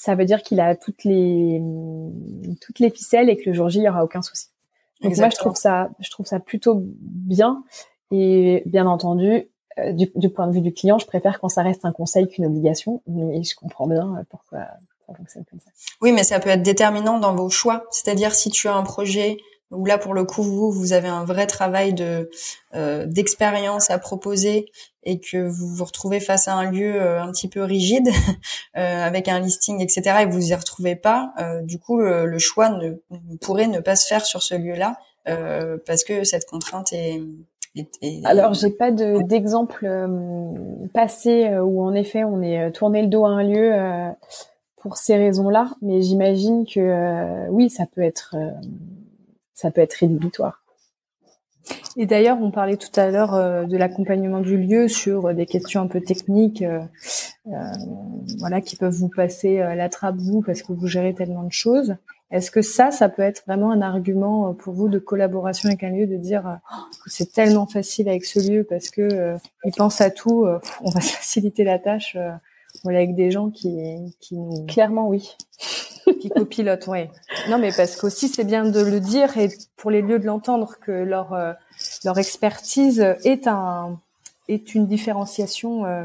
ça veut dire qu'il a toutes les toutes les ficelles et que le jour J il y aura aucun souci. Donc moi je trouve ça je trouve ça plutôt bien et bien entendu euh, du, du, point de vue du client, je préfère quand ça reste un conseil qu'une obligation, mais je comprends bien pourquoi ça fonctionne comme ça. Oui, mais ça peut être déterminant dans vos choix. C'est-à-dire si tu as un projet où là pour le coup vous vous avez un vrai travail de euh, d'expérience à proposer et que vous vous retrouvez face à un lieu euh, un petit peu rigide euh, avec un listing etc et vous y retrouvez pas euh, du coup le, choix ne, pourrait ne pas se faire sur ce lieu là parce que cette contrainte est, est, alors j'ai pas d'exemple passé où en effet on est tourné le dos à un lieu pour ces raisons là mais j'imagine que oui ça peut être ça peut être rédhibitoire et d'ailleurs, on parlait tout à l'heure euh, de l'accompagnement du lieu sur euh, des questions un peu techniques, euh, voilà, qui peuvent vous passer la trappe vous parce que vous gérez tellement de choses. Est-ce que ça, ça peut être vraiment un argument pour vous de collaboration avec un lieu, de dire oh, que c'est tellement facile avec ce lieu parce que il pense à tout, on va faciliter la tâche. voilà, avec des gens qui, qui nous... clairement oui qui copilotent, oui. Non, mais parce qu'aussi c'est bien de le dire et pour les lieux de l'entendre que leur euh, leur expertise est un est une différenciation euh,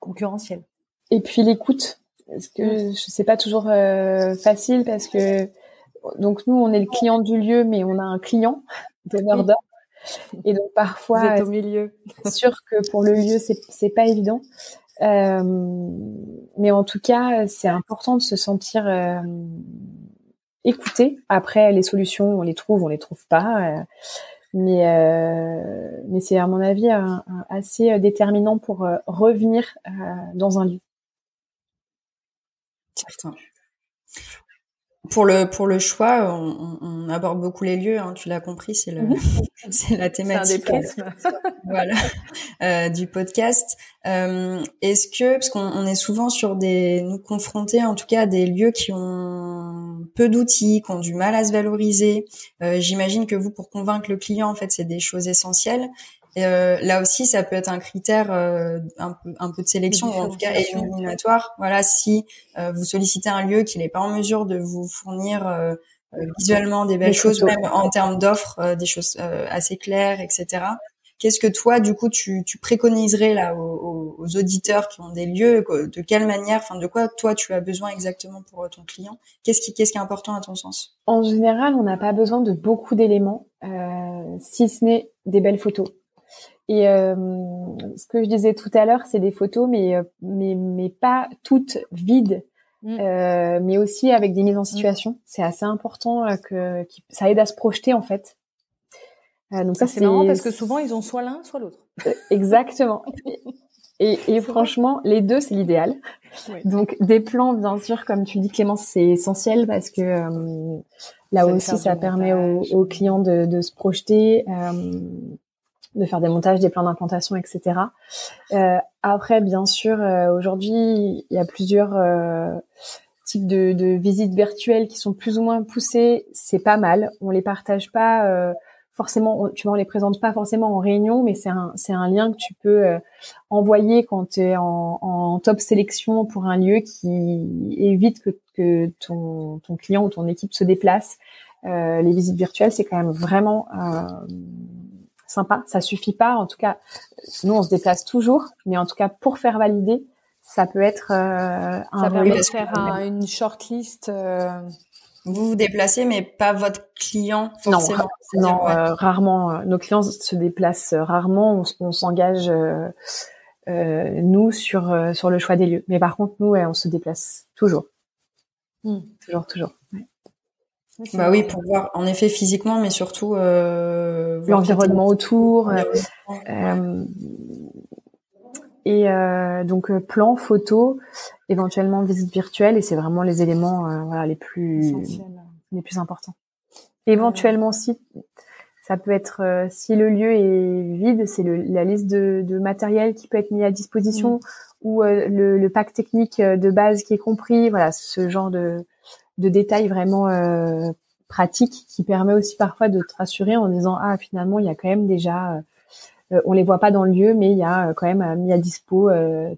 concurrentielle. Et puis l'écoute, parce que mm. je sais pas toujours euh, facile parce que donc nous on est le client du lieu, mais on a un client donneur d'ordre. Et donc parfois, Vous au milieu. C'est sûr que pour le lieu, c'est c'est pas évident. Euh, mais en tout cas, c'est important de se sentir euh, écouté. Après, les solutions, on les trouve, on les trouve pas. Euh, mais mais c'est à mon avis assez déterminant pour revenir dans un lieu. Certain. Pour le pour le choix, on, on aborde beaucoup les lieux. Hein, tu l'as compris, c'est le mhm. c'est la thématique euh, voilà euh, du podcast. Euh, Est-ce que parce qu'on on est souvent sur des nous confrontés en tout cas à des lieux qui ont peu d'outils, qui ont du mal à se valoriser. Euh, J'imagine que vous pour convaincre le client en fait c'est des choses essentielles. Euh, là aussi, ça peut être un critère euh, un, peu, un peu de sélection, ou en tout cas éliminatoire. Voilà, si euh, vous sollicitez un lieu qui n'est pas en mesure de vous fournir euh, visuellement des belles choses, même en termes d'offres, des choses assez claires, etc. Qu'est-ce que toi, du coup, tu, tu préconiserais là aux, aux, auditeurs qui ont des lieux De quelle manière, enfin, de quoi toi tu as besoin exactement pour ton client? Qu'est-ce qui, qu'est-ce qui est important à ton sens? En général, on n'a pas besoin de beaucoup d'éléments, si ce n'est des belles photos. Et euh, ce que je disais tout à l'heure, c'est des photos, mais euh, mais mais pas toutes vides, mm. euh, mais aussi avec des mises en situation. C'est assez important que, ça aide à se projeter en fait. Euh, donc ça c'est marrant parce que souvent ils ont soit l'un soit l'autre. Exactement. Et, et franchement, les deux, c'est l'idéal. Donc, des plans, bien sûr, comme tu dis, Clémence, c'est essentiel parce que là aussi, ça permet aux, aux, clients de, de se projeter. Euh, de faire des montages, des plans d'implantation, etc. Euh, après, bien sûr, euh, aujourd'hui, il y a plusieurs euh, types de, de, visites virtuelles qui sont plus ou moins poussées. C'est pas mal. On les partage pas euh, forcément, tu vois, on les présente pas forcément en réunion, mais c'est un, c'est un lien que tu peux envoyer quand tu es en, en, top sélection pour un lieu qui évite que, que ton, ton client ou ton équipe se déplace. les visites virtuelles, c'est quand même vraiment sympa. Ça suffit pas. En tout cas, nous, on se déplace toujours, mais en tout cas, pour faire valider, ça peut être euh, un ça permet de faire une shortlist. Euh... Vous vous déplacez, mais pas votre client forcément. Non, non euh, rarement. Euh, nos clients se déplacent rarement. On, s'engage euh, nous sur sur le choix des lieux. Mais par contre, nous, ouais, on se déplace toujours, hmm. toujours, toujours. Ouais. Bah oui, pour voir en effet physiquement, mais surtout euh, l'environnement autour. Euh, euh, et euh, donc plan, photo, éventuellement visite virtuelle, et c'est vraiment les éléments voilà les plus les plus importants. Éventuellement, si ça peut être si le lieu est vide, c'est la liste de, de, matériel qui peut être mis à disposition mm. ou le, le, pack technique de base qui est compris. Voilà, ce genre de de détails vraiment euh, pratiques qui permet aussi parfois de te rassurer en disant ah finalement il y a quand même déjà euh, on les voit pas dans le lieu mais il y a euh, quand même mis à dispo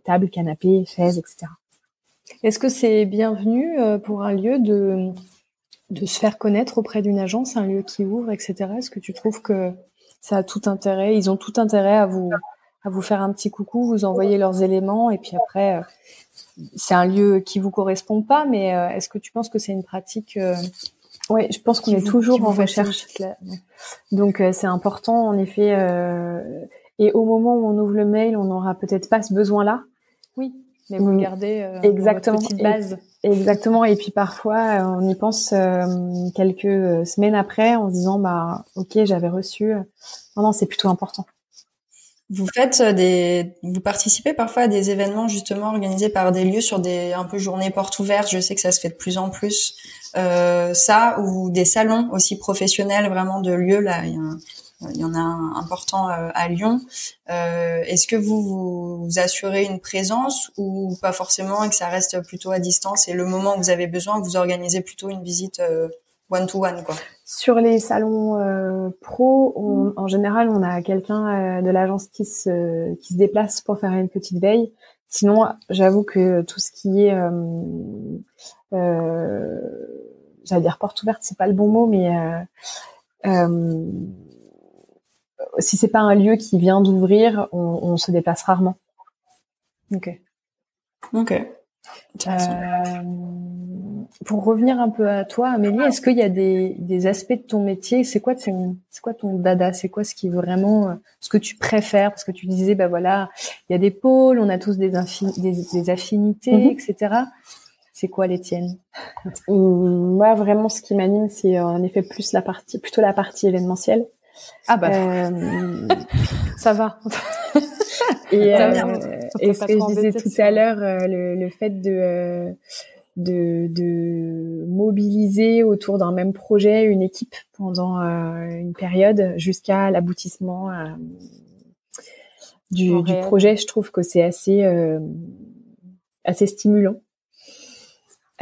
table, canapé, chaise, etc. Est-ce que c'est bienvenu pour un lieu de de se faire connaître auprès d'une agence, un lieu qui ouvre, etc. Est-ce que tu trouves que ça a tout intérêt Ils ont tout intérêt à vous à vous faire un petit coucou, vous envoyer leurs éléments et puis après c'est un lieu qui vous correspond pas, mais euh, est-ce que tu penses que c'est une pratique euh, Oui, je pense qu'on est toujours en recherche. Donc euh, c'est important en effet. et au moment où on ouvre le mail, on n'aura peut-être pas ce besoin-là. Oui, mais vous le gardez exactement petite base. exactement. Et puis parfois, on y pense quelques semaines après en se disant bah ok, j'avais reçu. Non, non, c'est plutôt important. Vous faites euh, des, vous participez parfois à des événements justement organisés par des lieux sur des un peu journées portes ouvertes. Je sais que ça se fait de plus en plus. Euh, ça ou des salons aussi professionnels vraiment de lieux là. Il y, en a un important euh, à Lyon. Euh, Est-ce que vous, vous, assurez une présence ou pas forcément et que ça reste plutôt à distance et le moment où vous avez besoin, vous organisez plutôt une visite one to one quoi. Sur les salons euh, pro, on, en général, on a quelqu'un euh, de l'agence qui se qui se déplace pour faire une petite veille. Sinon, j'avoue que tout ce qui est euh, j'allais dire porte ouverte, c'est pas le bon mot, mais si c'est pas un lieu qui vient d'ouvrir, on, on se déplace rarement. Ok. Ok. Euh, pour revenir un peu à toi, Amélie, est-ce qu'il y a des, des, aspects de ton métier C'est quoi ton, c'est quoi ton dada C'est quoi ce qui vraiment, euh, ce que tu préfères? Parce que tu disais, bah voilà, il y a des pôles, on a tous des, des, affinités, mhm. etc. C'est quoi les tiennes? Moi, vraiment, ce qui m'anime, c'est en effet plus la partie, plutôt la partie événementielle. Ah bah, euh... ça va. et, euh, et ce que je disais tout à l'heure, euh, le, le, fait de, euh, de, de mobiliser autour d'un même projet une équipe pendant une période jusqu'à l'aboutissement du, du, projet, je trouve que c'est assez assez stimulant.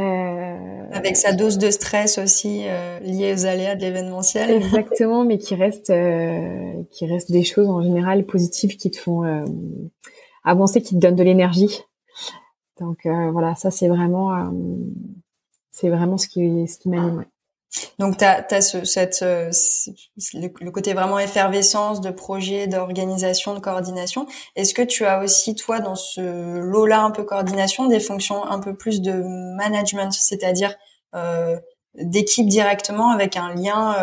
Euh, Avec sa dose de stress aussi euh, liée aux aléas de l'événementiel. Exactement, mais qui reste, euh, qui reste des choses en général positives qui te font euh, avancer, qui te donnent de l'énergie. Donc euh, voilà, ça c'est vraiment, c'est vraiment ce qui, ce qui m'anime. Donc, tu as, ce, cette, euh, le, côté vraiment effervescence de projet, d'organisation, de coordination. Est-ce que tu as aussi, toi, dans ce lot-là un peu coordination, des fonctions un peu plus de management, c'est-à-dire euh, d'équipe directement avec un lien,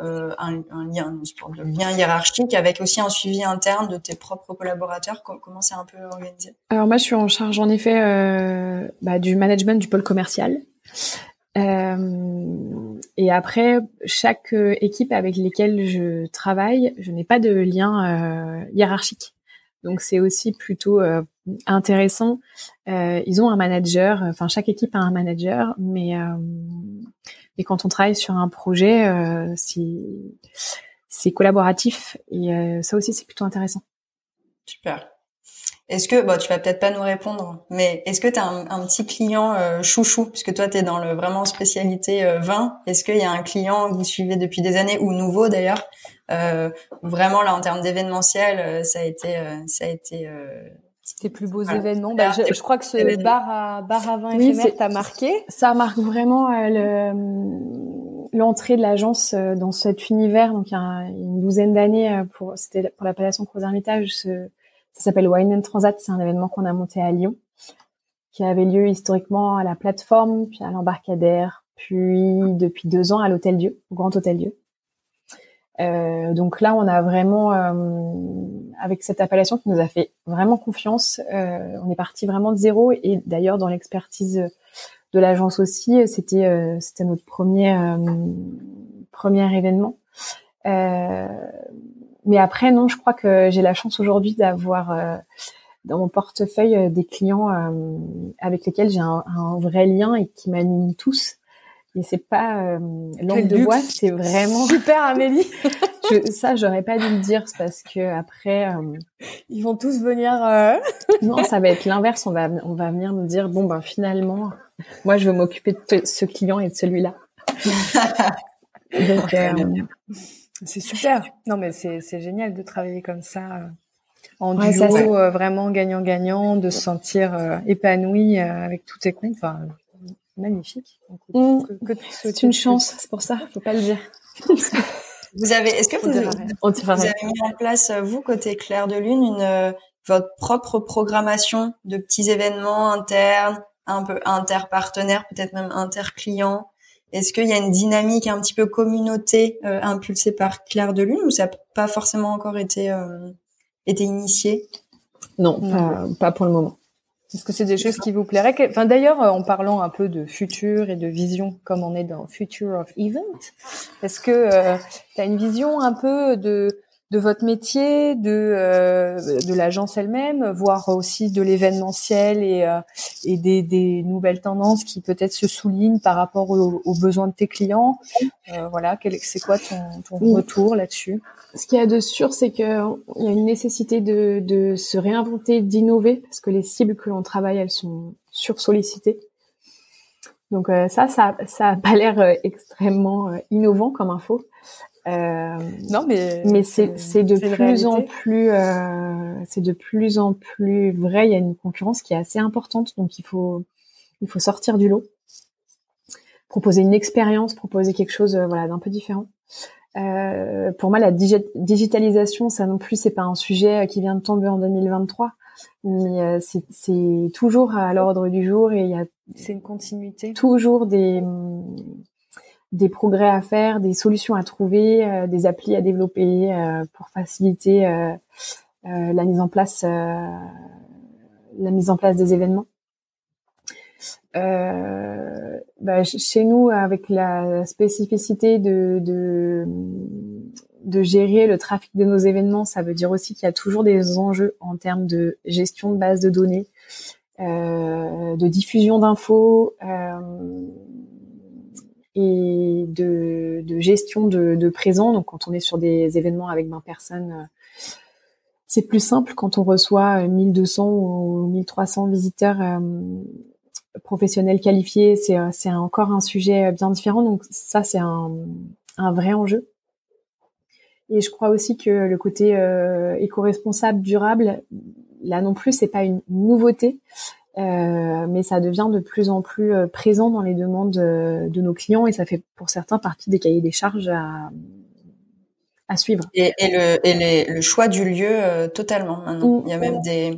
euh, un, lien, lien hiérarchique, avec aussi un suivi interne de tes propres collaborateurs Comment c'est un peu organisé? Alors moi, je suis en charge en effet euh, bah, du management du pôle commercial. Euh, et après, chaque équipe avec lesquelles je travaille, je n'ai pas de lien hiérarchique. Donc c'est aussi plutôt intéressant. Ils ont un manager, enfin chaque équipe a un manager, mais mais quand on travaille sur un projet, si c'est collaboratif et ça aussi c'est plutôt intéressant. Super. Est-ce que, bon, tu vas peut-être pas nous répondre, mais est-ce que tu as un, petit client euh, chouchou, puisque toi, tu es dans le vraiment spécialité euh, vin. Est-ce qu'il y a un client que vous suivez depuis des années, ou nouveau d'ailleurs, euh, vraiment là, en termes d'événementiel, euh, ça a été... ça a été tes plus beaux événements. Bah, je, je, crois que ce bar à, bar à vin éphémère t'a marqué. Ça marque vraiment l'entrée de l'agence dans cet univers. Donc, il y a une douzaine d'années, pour c'était pour l'appellation Croix Hermitage, ce, ça s'appelle Wine and Transat. C'est un événement qu'on a monté à Lyon, qui avait lieu historiquement à la plateforme, puis à l'embarcadère, puis depuis deux ans à l'Hôtel Dieu, au Grand Hôtel Dieu. Euh, donc là, on a vraiment, euh, avec cette appellation qui nous a fait vraiment confiance, euh, on est parti vraiment de zéro. Et d'ailleurs, dans l'expertise de l'agence aussi, c'était c'était notre premier premier événement. Mais après, non, je crois que j'ai la chance aujourd'hui d'avoir euh, dans mon portefeuille euh, des clients euh, avec lesquels j'ai un, vrai lien et qui m'animent tous. Et c'est pas langue de bois, c'est vraiment super Amélie. je, ça, j'aurais pas dû le dire parce que après, ils vont tous venir. non, ça va être l'inverse. On va, on va venir me dire bon ben finalement, moi je veux m'occuper de ce client et de celui-là. Donc, c'est super. Non, mais c'est génial de travailler comme ça euh, en duo, euh, vraiment gagnant-gagnant, de se sentir euh, épanoui avec tous tes comptes. Enfin, magnifique. Mmh. c'est une chance, c'est pour ça, faut pas le dire. vous avez, est-ce que vous, avez, vous avez mis en place, vous, côté Claire de Lune, une, votre propre programmation de petits événements internes, un peu interpartenaires, peut-être même interclients? Est-ce qu'il y a une dynamique un petit peu communauté euh, impulsée par Claire de Lune ou ça n'a pas forcément encore été euh, été initié? Non, Pas, pour le moment. Est-ce que c'est des choses qui vous plairaient Enfin, d'ailleurs, euh, en parlant un peu de futur et de vision, comme on est dans Future of Event, est-ce que tu as une vision un peu de de votre métier, de euh, de l'agence elle-même, voire aussi de l'événementiel et euh, et des, des nouvelles tendances qui peut-être se soulignent par rapport aux, besoins de tes clients. Euh, voilà, c'est quoi ton, ton retour là-dessus? Ce qu'il y a de sûr, c'est qu'il y a une nécessité de, de se réinventer, d'innover, parce que les cibles que l'on travaille, elles sont sursollicitées. Donc ça, ça, ça a pas l'air extrêmement innovant comme info. Euh, non, mais mais c'est de plus en plus euh, c'est de plus en plus vrai. Il y a une concurrence qui est assez importante, donc il faut il faut sortir du lot, proposer une expérience, proposer quelque chose euh, voilà d'un peu différent. Euh, pour moi, la digitalisation, ça non plus, c'est pas un sujet qui vient de tomber en 2023, mais c'est toujours à l'ordre du jour et il y a c'est une continuité. Toujours des des progrès à faire, des solutions à trouver, euh, des applis à développer euh, pour faciliter euh, la mise en place la mise en place des événements. Bah, chez nous, avec la spécificité de, gérer le trafic de nos événements, ça veut dire aussi qu'il y a toujours des enjeux en termes de gestion de base de données, de diffusion d'infos, et de, gestion de, présent. Donc, quand on est sur des événements avec 20 personnes, euh, c'est plus simple. Quand on reçoit 1200 euh, ou 1300 visiteurs euh, professionnels qualifiés, c'est, encore un sujet bien différent. Donc, ça, c'est un, un vrai enjeu. Et je crois aussi que le côté éco-responsable, durable, là non plus, c'est pas une nouveauté. Euh, mais ça devient de plus en plus euh, présent dans les demandes euh, de nos clients et ça fait pour certains partie des cahiers des charges à, à suivre. Et, et, le, et les, le choix du lieu totalement maintenant. Il y a même des,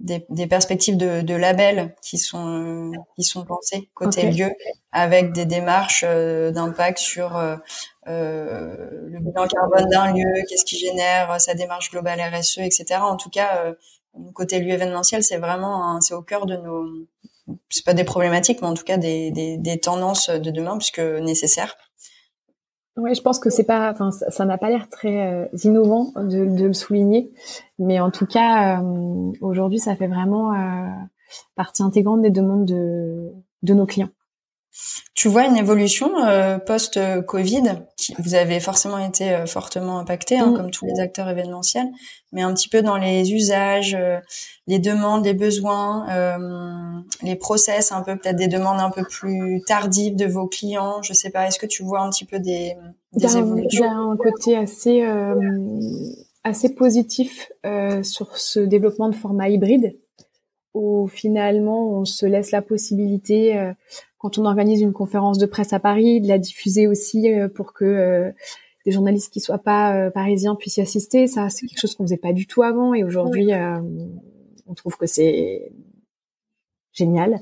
des, des perspectives de, de, labels qui sont qui sont pensées côté lieu avec des démarches d'impact sur euh, le bilan carbone d'un lieu, qu'est-ce qui génère sa démarche globale RSE, etc. En tout cas, côté lieu événementiel, c'est vraiment, c'est au cœur de nos, c'est pas des problématiques, mais en tout cas des, des, des tendances de demain, puisque nécessaire. Oui, je pense que c'est pas, enfin, ça n'a pas l'air très euh, innovant de, de, le souligner, mais en tout cas, euh, aujourd'hui, ça fait vraiment euh, partie intégrante des demandes de, de nos clients. Tu vois une évolution euh, post-Covid qui Vous avez forcément été euh, fortement impacté, hein, mm. comme tous les acteurs événementiels, mais un petit peu dans les usages, euh, les demandes, les besoins, les process, un peu peut-être des demandes un peu plus tardives de vos clients. Je sais pas. Est-ce que tu vois un petit peu des, des évolutions? Il y a un côté assez assez positif sur ce développement de format hybride où finalement on se laisse la possibilité quand on organise une conférence de presse à Paris, de la diffuser aussi euh, pour que euh, des journalistes qui soient pas euh, parisiens puissent y assister. Ça, c'est quelque chose qu'on faisait pas du tout avant, et aujourd'hui, on trouve que c'est génial.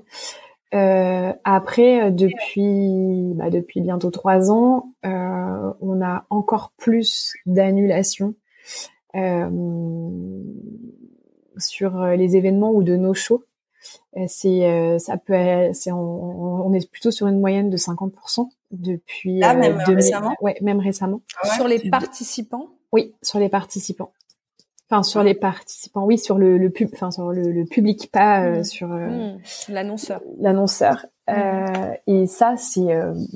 Euh, après, depuis bah, depuis bientôt trois ans, euh, on a encore plus d'annulations euh, sur les événements ou de nos shows. Euh, c'est euh, ça peut c'est on, est plutôt sur une moyenne de 50% depuis ah, même récemment? Ouais même récemment. Ah sur les participants? Oui sur les participants. Enfin sur les participants oui sur le, le pub enfin sur le, public pas euh, mmh. sur mmh. l'annonceur. l'annonceur. Mmh. et ça c'est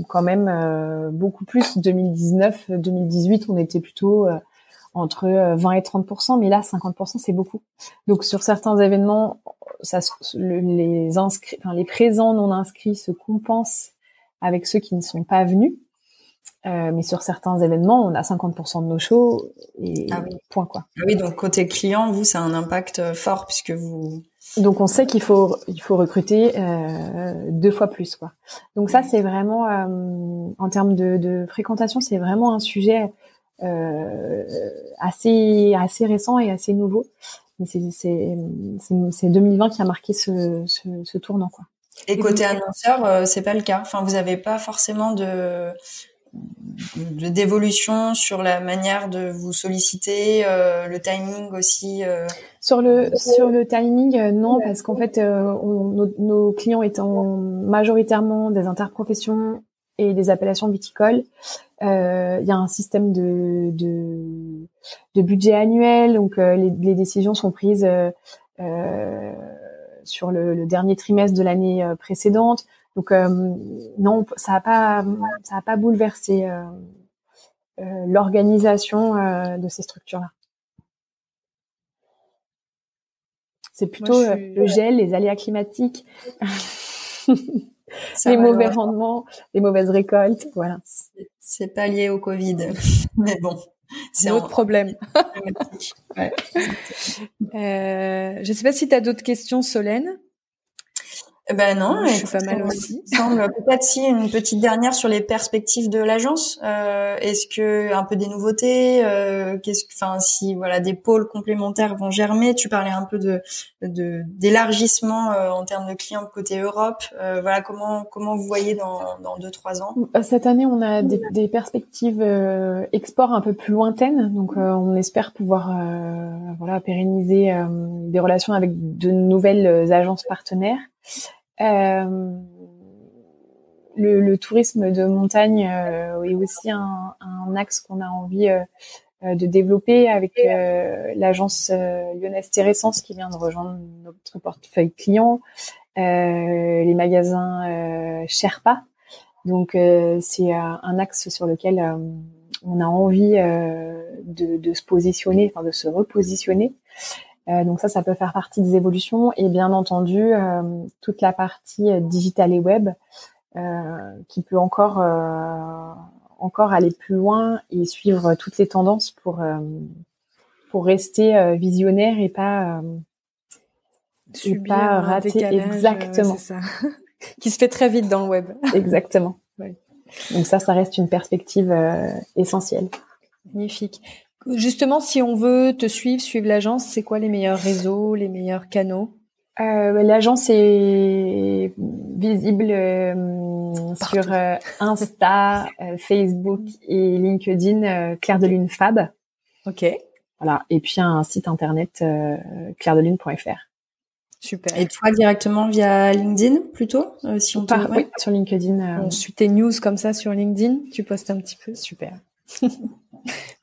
quand même beaucoup plus. 2019 2018 on était plutôt entre 20 et 30% mais là 50% c'est beaucoup donc sur certains événements ça, les inscrits, enfin, les présents non inscrits se compensent avec ceux qui ne sont pas venus. Euh, mais sur certains événements, on a 50% de nos shows et ah point quoi. Ah oui, donc côté client, vous, a un impact euh, fort puisque vous. Donc on sait qu'il faut il faut recruter euh, deux fois plus quoi. Donc ça c'est vraiment euh, en termes de, de fréquentation, c'est vraiment un sujet euh, assez assez récent et assez nouveau c'est 2020 qui a marqué ce, ce, tournant quoi. Et, côté annonceur, euh, c'est pas le cas? Enfin, vous n'avez pas forcément de d'évolution sur la manière de vous solliciter, euh, le timing aussi. Euh? Sur le sur le timing, non, parce qu'en fait, nos, clients étant majoritairement des interprofessions et des appellations viticoles, euh, il y a un système de, de, de budget annuel, donc euh, les, les, décisions sont prises euh, sur le, le, dernier trimestre de l'année précédente. Donc non, ça n'a pas ça a pas bouleversé l'organisation de ces structures-là. C'est plutôt le gel, les aléas climatiques. les mauvais rendements, les mauvaises récoltes, voilà. C'est pas lié au Covid, mais bon. C'est un autre problème. ouais. euh, je sais pas si tu as d'autres questions, Solène. Eh ben non, je suis pas mal aussi. Peut-être si une petite dernière sur les perspectives de l'agence. Euh, Est-ce que un peu des nouveautés, euh, qu'est-ce, enfin si voilà des pôles complémentaires vont germer. Tu parlais un peu de d'élargissement euh, en termes de clients côté Europe. Euh, voilà comment comment vous voyez dans dans deux trois ans? Cette année, on a des, des perspectives export un peu plus lointaines, donc on espère pouvoir voilà pérenniser des relations avec de nouvelles agences partenaires. Euh, le, tourisme de montagne euh, est aussi un, un axe qu'on a envie euh, de développer avec l'agence lyonnaise Terrescence qui vient de rejoindre notre portefeuille client, les magasins Sherpa. Donc c'est un axe sur lequel on a envie de, de, se positionner, enfin de se repositionner. Euh, donc ça, ça peut faire partie des évolutions et bien entendu euh, toute la partie euh, digitale et web qui peut encore encore aller plus loin et suivre toutes les tendances pour pour rester visionnaire et pas et pas rater exactement ça. qui se fait très vite dans le web. exactement. Donc ça, ça reste une perspective essentielle. Magnifique. Justement, si on veut te suivre, suivre l'agence, c'est quoi les meilleurs réseaux, les meilleurs canaux? Euh, L'agence est visible euh, sur euh, Insta, euh, Facebook et LinkedIn Claire de Lune Fab. Ok. Voilà. Et puis un site internet clairedelune.fr. Super. Et toi directement via LinkedIn plutôt si on Par, Oui, sur LinkedIn. On suit tes news comme ça sur LinkedIn. Tu postes un petit peu. Super.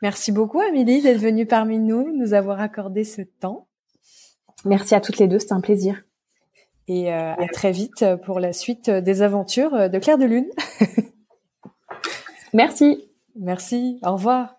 Merci beaucoup, Amélie, d'être venue parmi nous, nous avoir accordé ce temps. Merci à toutes les deux, c'est un plaisir. Et euh, à très vite pour la suite des aventures de Claire de Lune. Merci. Merci. Au revoir.